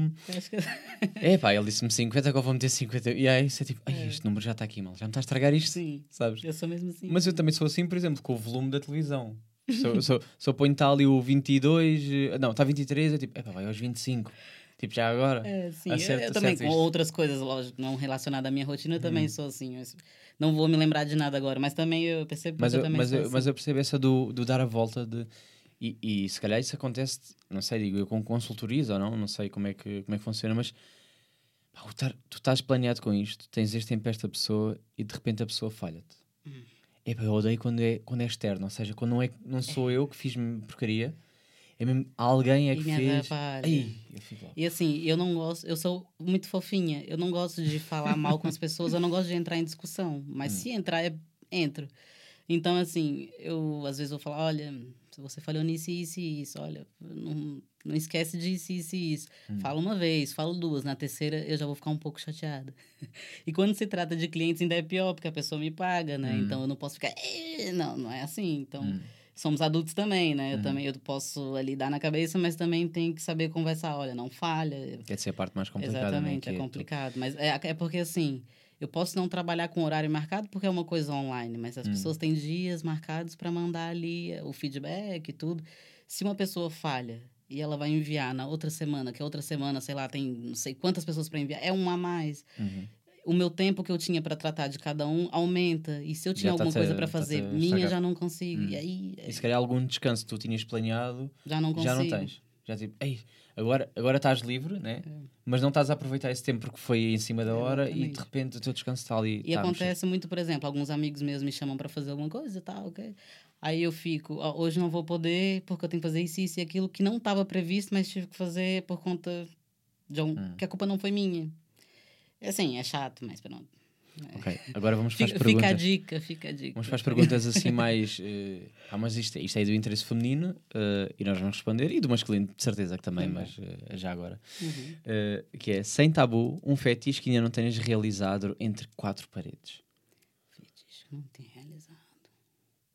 É pá, ele disse-me 50, agora vou meter 50. E aí isso é tipo, ai, é. este número já está aqui mal, já me está a estragar isto. Sim. Sabes? Eu sou mesmo assim. Mas eu também sou assim, por exemplo, com o volume da televisão. Se eu, se ponho tal ali o 22, eh, não, está 23, é tipo, é pá, vai aos 25. Tipo, já agora. É, sim. Acerto, eu, eu também, com isto. outras coisas, lógico, não relacionadas à minha rotina, eu também hum. sou assim. Eu, não vou me lembrar de nada agora, mas também eu percebo mas eu, eu mas, eu, assim. mas eu percebo essa do, do dar a volta de e, e se calhar isso acontece, não sei, digo eu com consultorias ou não, não sei como é que, como é que funciona, mas pá, tu estás planeado com isto, tens este tempo esta pessoa e de repente a pessoa falha-te. Hum. Epá, eu odeio quando é, quando é externo, ou seja, quando não, é, não sou é. eu que fiz-me porcaria, é mesmo alguém é que fez. Ai, e assim, eu não gosto, eu sou muito fofinha, eu não gosto de falar mal com as pessoas, eu não gosto de entrar em discussão, mas hum. se entrar, é, entro. Então, assim, eu às vezes vou falar, olha, você falou nisso, isso e isso. Olha, não, não esquece disso, isso e isso. Hum. Fala uma vez, falo duas. Na terceira, eu já vou ficar um pouco chateada. e quando se trata de clientes, ainda é pior, porque a pessoa me paga, né? Hum. Então, eu não posso ficar... Não, não é assim. Então, hum. somos adultos também, né? Eu uhum. também eu posso ali dar na cabeça, mas também tem que saber conversar. Olha, não falha. Quer ser a parte mais complicada, né, Exatamente, né? é complicado. Tu... Mas é, é porque, assim... Eu posso não trabalhar com horário marcado porque é uma coisa online, mas as hum. pessoas têm dias marcados para mandar ali o feedback e tudo. Se uma pessoa falha e ela vai enviar na outra semana, que a outra semana, sei lá, tem não sei quantas pessoas para enviar, é um a mais. Uhum. O meu tempo que eu tinha para tratar de cada um aumenta. E se eu tinha já tá alguma tá coisa para fazer, tá minha já não consigo. Hum. E aí. E se calhar algum descanso que tu tinhas planeado, já não consigo. Já não tens. Já tipo, ei, agora, agora estás livre, né? É. Mas não estás a aproveitar esse tempo porque foi em cima da hora e de repente o teu descanso está ali. E tá acontece muito, por exemplo, alguns amigos meus me chamam para fazer alguma coisa e tal, ok? Aí eu fico, ó, hoje não vou poder porque eu tenho que fazer isso, isso e aquilo que não estava previsto, mas tive que fazer por conta de um, hum. que a culpa não foi minha. É assim, é chato, mas pronto. É. Ok, agora vamos para as perguntas. Fica a dica, fica a dica. Vamos para as perguntas assim mais. Uh, ah, mas isto, isto é do interesse feminino uh, e nós vamos responder, e do masculino, de certeza que também, mas uh, já agora. Uhum. que é sem tabu, um fetiche que ainda não tenhas realizado entre quatro paredes. Fetiche que não tenho realizado.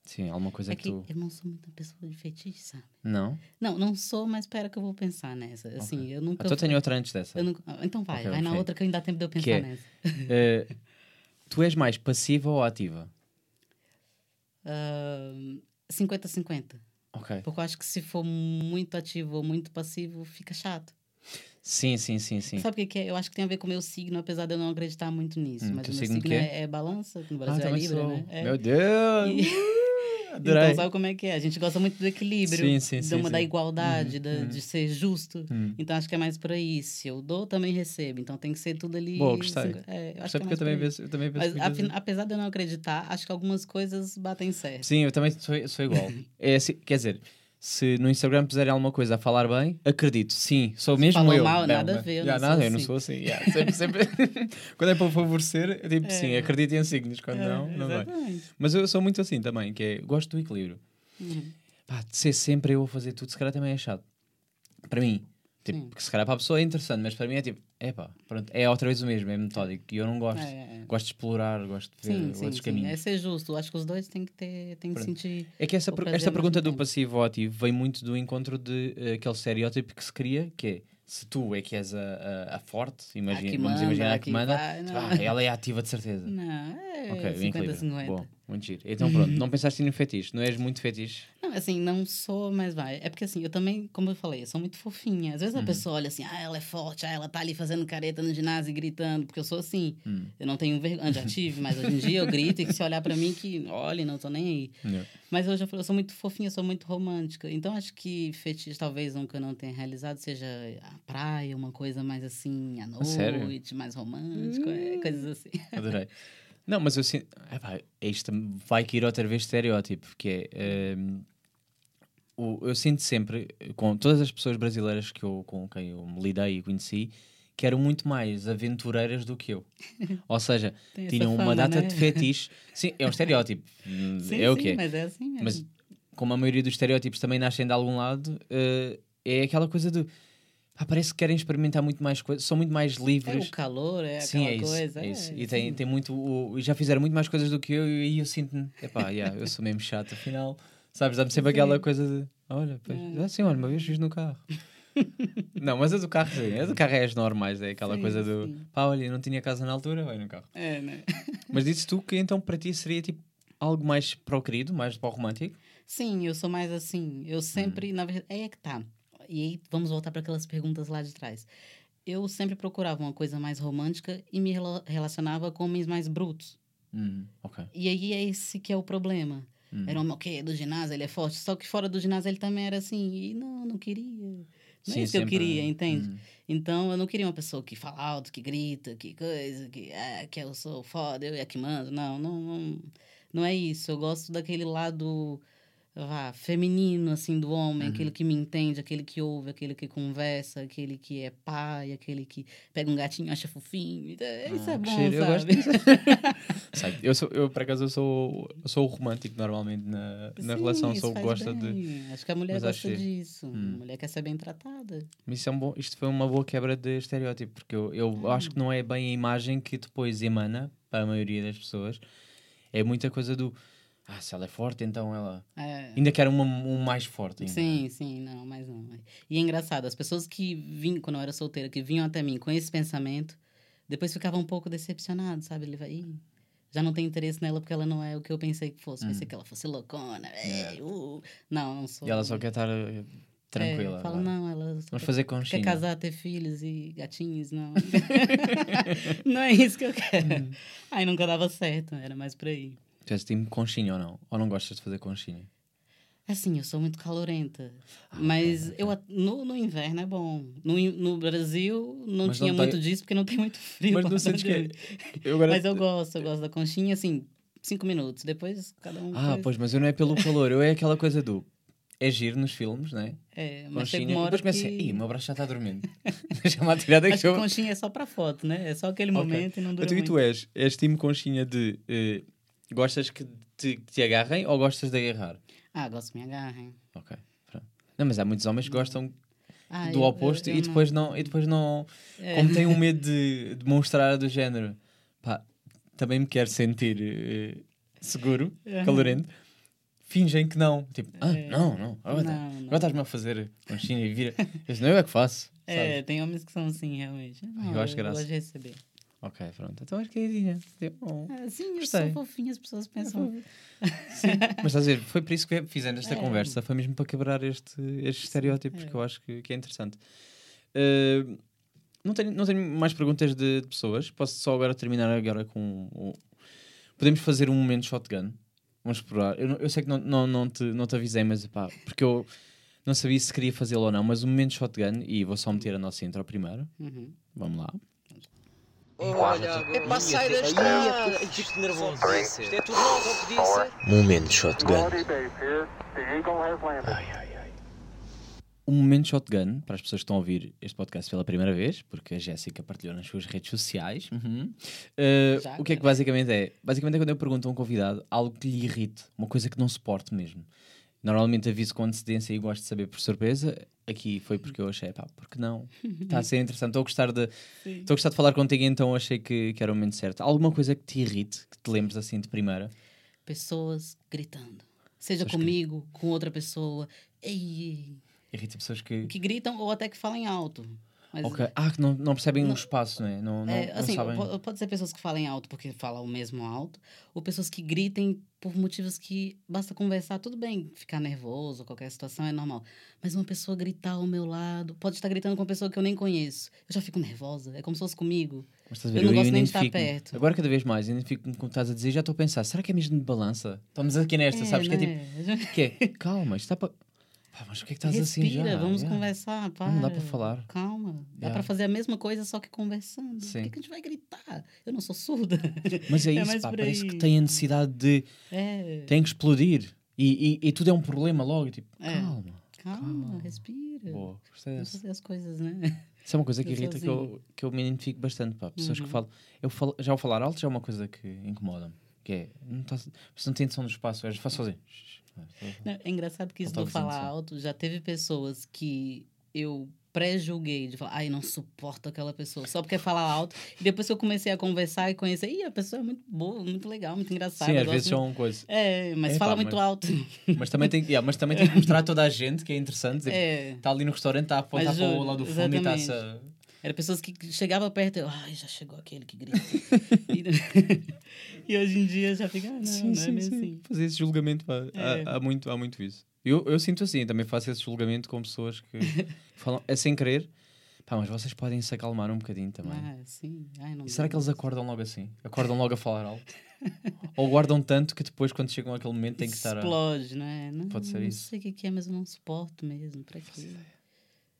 Sim, alguma coisa é que, que tu. Eu não sou muita pessoa de fetiche, sabe? Não? Não, não sou, mas espera que eu vou pensar nessa. Assim, okay. eu nunca. Então tenho outra antes dessa. Nunca... Então vai, okay, vai okay. na outra que ainda dá tempo de eu pensar é, nessa. Tu és mais passiva ou ativa? 50-50. Uh, ok. Porque eu acho que se for muito ativo ou muito passivo, fica chato. Sim, sim, sim, sim. Sabe o que é? Eu acho que tem a ver com o meu signo, apesar de eu não acreditar muito nisso. Hum, mas o meu signo é? é, balança, no Brasil ah, é Libra, sou. né? É. Meu Deus! E... Então, sabe como é que é? A gente gosta muito do equilíbrio, sim, sim, sim, da, da igualdade, uhum, da, uhum. de ser justo. Uhum. Então, acho que é mais por aí. Se eu dou, também recebo. Então, tem que ser tudo ali... Boa, gostei. É, eu acho que é porque eu também, penso, eu também penso Mas, apesar de eu não acreditar, acho que algumas coisas batem certo. Sim, eu também sou, sou igual. é assim, quer dizer se no Instagram puserem alguma coisa a falar bem, acredito, sim, sou mesmo Falou eu. mal, não, nada a ver. Já, nada, assim. eu não sou assim. Yeah, sempre, sempre... quando é para favorecer, eu tipo, é. sim, acredito em signos, quando é, não, não vai. Mas eu sou muito assim também, que é, gosto do equilíbrio. Uhum. Pá, de ser sempre eu a fazer tudo, se calhar também é chato. Para mim, tipo, porque se calhar para a pessoa é interessante, mas para mim é tipo, é pá, pronto, é outra vez o mesmo, é metódico. E eu não gosto. É, é. Gosto de explorar, gosto de ver sim, outros sim, caminhos. Sim. É ser justo. Acho que os dois têm que ter, têm que sentir. É que essa, esta pergunta do passivo ativo vem muito do encontro de uh, aquele estereótipo que se cria, que é se tu é que és a, a, a forte, imagina, vamos manda, imaginar a que manda, vai, ela é ativa de certeza. Não, é okay, 50, 50. Bom, muito giro. Então pronto, não pensaste no fetiche, não és muito fetiche? Não, assim, não sou, mas vai. É porque assim, eu também, como eu falei, eu sou muito fofinha. Às vezes a uhum. pessoa olha assim, ah, ela é forte, ah, ela tá ali fazendo careta no ginásio e gritando, porque eu sou assim. Uhum. Eu não tenho vergonha, já tive, mas hoje em dia eu grito e se olhar para mim que, olha, não tô nem aí. Yeah. Mas hoje eu, eu sou muito fofinha, sou muito romântica. Então acho que fetiche, talvez um que eu não tenha realizado, seja a praia, uma coisa mais assim, à noite, Sério? mais romântico, é, coisas assim. Adorei. Não, mas eu sinto. Epá, isto vai que ir outra vez estereótipo, que é. Um, o, eu sinto sempre, com todas as pessoas brasileiras que eu, com quem eu me lidei e conheci, que eram muito mais aventureiras do que eu. Ou seja, tinham fama, uma data né? de fetiche. Sim, é um estereótipo. Sim, é o quê? Mas é assim mesmo. Mas como a maioria dos estereótipos também nascem de algum lado, uh, é aquela coisa do ah, parece que querem experimentar muito mais coisas, são muito mais livres. É o calor, é Sim, aquela é isso, coisa. É isso. É, e tem, tem muito. O, já fizeram muito mais coisas do que eu e eu sinto-me. Epá, yeah, eu sou mesmo chato, afinal. Sabes, dá-me sempre sim. aquela coisa de. Olha, pois, é. assim, olha, uma vez fiz no carro. não, mas a do carro sim. A do carro é as normais, é aquela sim, coisa do. Sim. Pá, olha, não tinha casa na altura, vai no carro. É, né? mas disse tu que então para ti seria tipo algo mais para o querido, mais para o romântico? Sim, eu sou mais assim. Eu sempre, hum. na verdade, é que tá e aí vamos voltar para aquelas perguntas lá de trás. Eu sempre procurava uma coisa mais romântica e me relacionava com homens mais brutos. Hum, okay. E aí é esse que é o problema. Hum. Era um ok, do ginásio ele é forte, só que fora do ginásio ele também era assim, e não, não queria. Não Sim, é isso que eu queria, entende? Hum. Então eu não queria uma pessoa que fala alto, que grita, que coisa, que, ah, que eu sou foda, eu é que mando. Não, não, não, não é isso. Eu gosto daquele lado vá, feminino, assim, do homem, uhum. aquele que me entende, aquele que ouve, aquele que conversa, aquele que é pai, aquele que pega um gatinho e acha fofinho. Ah, isso é bom, cheiro. sabe? Eu, gosto disso. sabe, eu, sou, eu, por acaso, eu sou, eu sou o romântico normalmente na, na Sim, relação, sou gosta bem. de... Acho que a mulher Mas gosta disso. Hum. A mulher quer ser bem tratada. Mas isso é um bom, isto foi uma boa quebra de estereótipo, porque eu, eu hum. acho que não é bem a imagem que depois emana para a maioria das pessoas. É muita coisa do ah, se ela é forte, então ela. É... Ainda quer uma, um mais forte. Ainda. Sim, sim, não, mas não. E é engraçado, as pessoas que vinham, quando eu era solteira, que vinham até mim com esse pensamento, depois ficavam um pouco decepcionados, sabe? Ele vai. Já não tem interesse nela porque ela não é o que eu pensei que fosse. Hum. Pensei que ela fosse loucona. É. Uh. Não, não sou. E ela só quer estar eh, tranquila. É, fala, não, ela Vamos fazer conchinha. quer casar, ter filhos e gatinhos, não. não é isso que eu quero. Hum. Aí nunca dava certo, era mais por aí. Tu és time conchinha ou não? Ou não gostas de fazer conchinha? Assim, eu sou muito calorenta. Ah, mas okay, eu, no, no inverno é bom. No, no Brasil não mas tinha não muito disso porque não tem muito frio. Mas não sentes que... Eu. Mas eu gosto, eu gosto da conchinha, assim, cinco minutos. Depois cada um... Ah, pois, mas eu não é pelo calor. Eu é aquela coisa do... É giro nos filmes, não é? É, mas conchinha. Uma depois começa que... assim, ih, o meu braço já está dormindo. Deixa-me atirar daqui. Acho que conchinha é só para foto, né? É só aquele okay. momento e não dura então, muito. E tu és? És time conchinha de... Uh, Gostas que te, que te agarrem ou gostas de agarrar? Ah, gosto que me agarrem. Ok. Pronto. Não, mas há muitos homens que gostam ah, do eu, oposto eu, eu e, depois não. não. e depois não. É. Como têm um medo de demonstrar do género, pá, também me quero sentir uh, seguro, calorento. Fingem que não. Tipo, ah, é. não, não. Agora, tá, não, estás-me a fazer conchinha e vira. não, eu é que faço. É, tem homens que são assim, realmente. Não, eu acho graça. Eu gosto de receber. Ok, pronto. Então és queridinha. Oh, ah, sim, eu sou fofinha, as pessoas pensam. Sim, mas estás a dizer, foi por isso que fizemos esta é. conversa, foi mesmo para quebrar este, este estereótipo, porque é. eu acho que, que é interessante. Uh, não, tenho, não tenho mais perguntas de, de, pessoas, posso só agora terminar agora com. O... Podemos fazer um momento shotgun. Vamos explorar. Eu, eu sei que não, não, não, te, não te avisei, mas pá, porque eu não sabia se queria fazê-lo ou não, mas o momento shotgun, e vou só meter a nossa intro primeiro. Uhum. Vamos lá. Olha, é para sair da estrada. Fico nervoso. Isto é tudo novo, o que disse. Momento shotgun. Ai, ai, ai. O momento shotgun, para as pessoas que estão a ouvir este podcast pela primeira vez, porque a Jéssica partilhou nas suas redes sociais, uhum. uh, o que é que basicamente é? Basicamente é quando eu pergunto a um convidado algo que lhe irrite, uma coisa que não suporte mesmo. Normalmente aviso com antecedência e gosto de saber por surpresa. Aqui foi porque eu achei, pá, porque não? Está a ser interessante. Estou a gostar de, estou a gostar de falar contigo, então achei que, que era o momento certo. Alguma coisa que te irrite, que te lembres assim de primeira? Pessoas gritando. Seja pessoas comigo, que... com outra pessoa. Ei, Irrita pessoas que... Que gritam ou até que falem alto. Mas, okay. Ah, que não, não percebem não, o espaço, né? não é? Não, assim, não sabem... pode ser pessoas que falem alto porque falam o mesmo alto, ou pessoas que gritem por motivos que basta conversar, tudo bem, ficar nervoso, qualquer situação é normal. Mas uma pessoa gritar ao meu lado, pode estar gritando com uma pessoa que eu nem conheço. Eu já fico nervosa, é como se fosse comigo. Mas, eu não eu gosto nem de estar perto. Agora, cada vez mais, identifico como estás a dizer, já estou a pensar, será que é mesmo de balança? Estamos aqui nesta, é, sabes? Que é tipo, que é, calma, isto está para Pá, mas que, é que estás Respira, assim já? vamos yeah. conversar, pá. Não dá para falar. Calma. Dá yeah. para fazer a mesma coisa, só que conversando. Sim. Por que, que a gente vai gritar? Eu não sou surda. Mas é, é isso, é pá. Parece que tem a necessidade de... É. Tem que explodir. E, e, e, tudo é um problema logo. Tipo, é. calma, calma. Calma, respira. Boa, Vamos fazer as coisas, né? Isso é uma coisa que irrita que eu, que eu me identifico bastante, pá. Pessoas uhum. que falam... Eu falo, já ao falar alto já é uma coisa que incomoda-me. Que é... Não tá, você não tem noção do espaço. Eu faço sozinho. Não, é engraçado que isso do falar alto já teve pessoas que eu pré-julguei de falar, ai, não suporto aquela pessoa, só porque fala alto. E depois que eu comecei a conversar e conhecer, ih, a pessoa é muito boa, muito legal, muito engraçada. Sim, às vezes são coisas. É, mas é, fala pá, muito mas... alto. Mas também, tem, yeah, mas também tem que mostrar a toda a gente que é interessante. Está é. Tá ali no restaurante, está a apontar para o lado do fundo e está-se a era pessoas que chegavam perto e eu, ai, já chegou aquele que grita. e, hoje em dia já fica, ah, não, sim, não é sim, é sim. assim. Fazer esse julgamento, pá, é. há, há, muito, há muito isso. Eu, eu sinto assim, também faço esse julgamento com pessoas que falam, é sem querer, pá, mas vocês podem se acalmar um bocadinho também. Ah, sim. Ai, e será que eles acordam logo assim? Acordam logo a falar alto? Ou guardam tanto que depois, quando chegam àquele momento, tem que estar a... Explode, não é? Não, Pode ser não isso. Não sei o que é, mas eu não suporto mesmo. Para quê?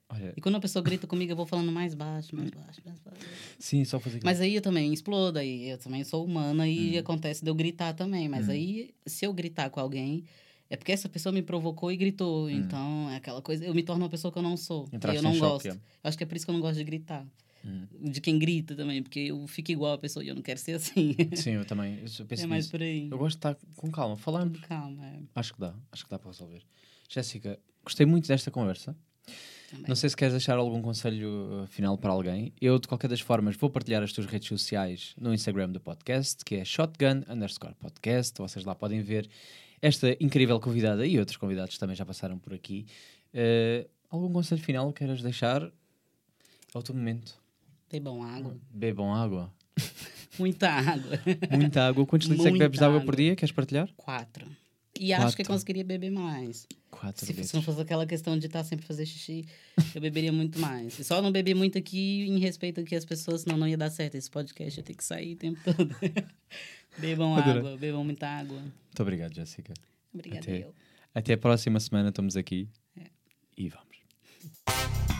Olha... E quando a pessoa grita comigo, eu vou falando mais baixo, mais baixo, mais baixo. Sim, só fazer Mas aí eu também explodo, aí eu também sou humana e hum. acontece de eu gritar também. Mas hum. aí, se eu gritar com alguém, é porque essa pessoa me provocou e gritou. Hum. Então, é aquela coisa, eu me torno uma pessoa que eu não sou. e eu não gosto. Choque, é. Acho que é por isso que eu não gosto de gritar. Hum. De quem grita também, porque eu fico igual a pessoa e eu não quero ser assim. Sim, eu também. Eu penso é mais nisso. por aí. Eu gosto de estar com calma, falando. Com calma, é. Acho que dá, acho que dá para resolver. Jéssica, gostei muito desta conversa. Também. Não sei se queres deixar algum conselho uh, final para alguém. Eu, de qualquer das formas, vou partilhar as tuas redes sociais no Instagram do podcast, que é shotgun underscore podcast. Vocês lá podem ver esta incrível convidada e outros convidados também já passaram por aqui. Uh, algum conselho final que queiras deixar? É o teu momento. Bebam água. Bebam água. Muita água. Muita água. Quantos litros é que bebes de água por dia? Queres partilhar? Quatro. E Quatro. acho que conseguiria beber mais. Quatro se, se não fosse aquela questão de estar sempre fazer xixi, eu beberia muito mais. E só não beber muito aqui em respeito aqui às pessoas, senão não ia dar certo. Esse podcast ia ter que sair o tempo todo. bebam água, bebam muita água. Muito obrigado, Jéssica. Obrigada até, eu. Até a próxima semana, estamos aqui. É. E vamos.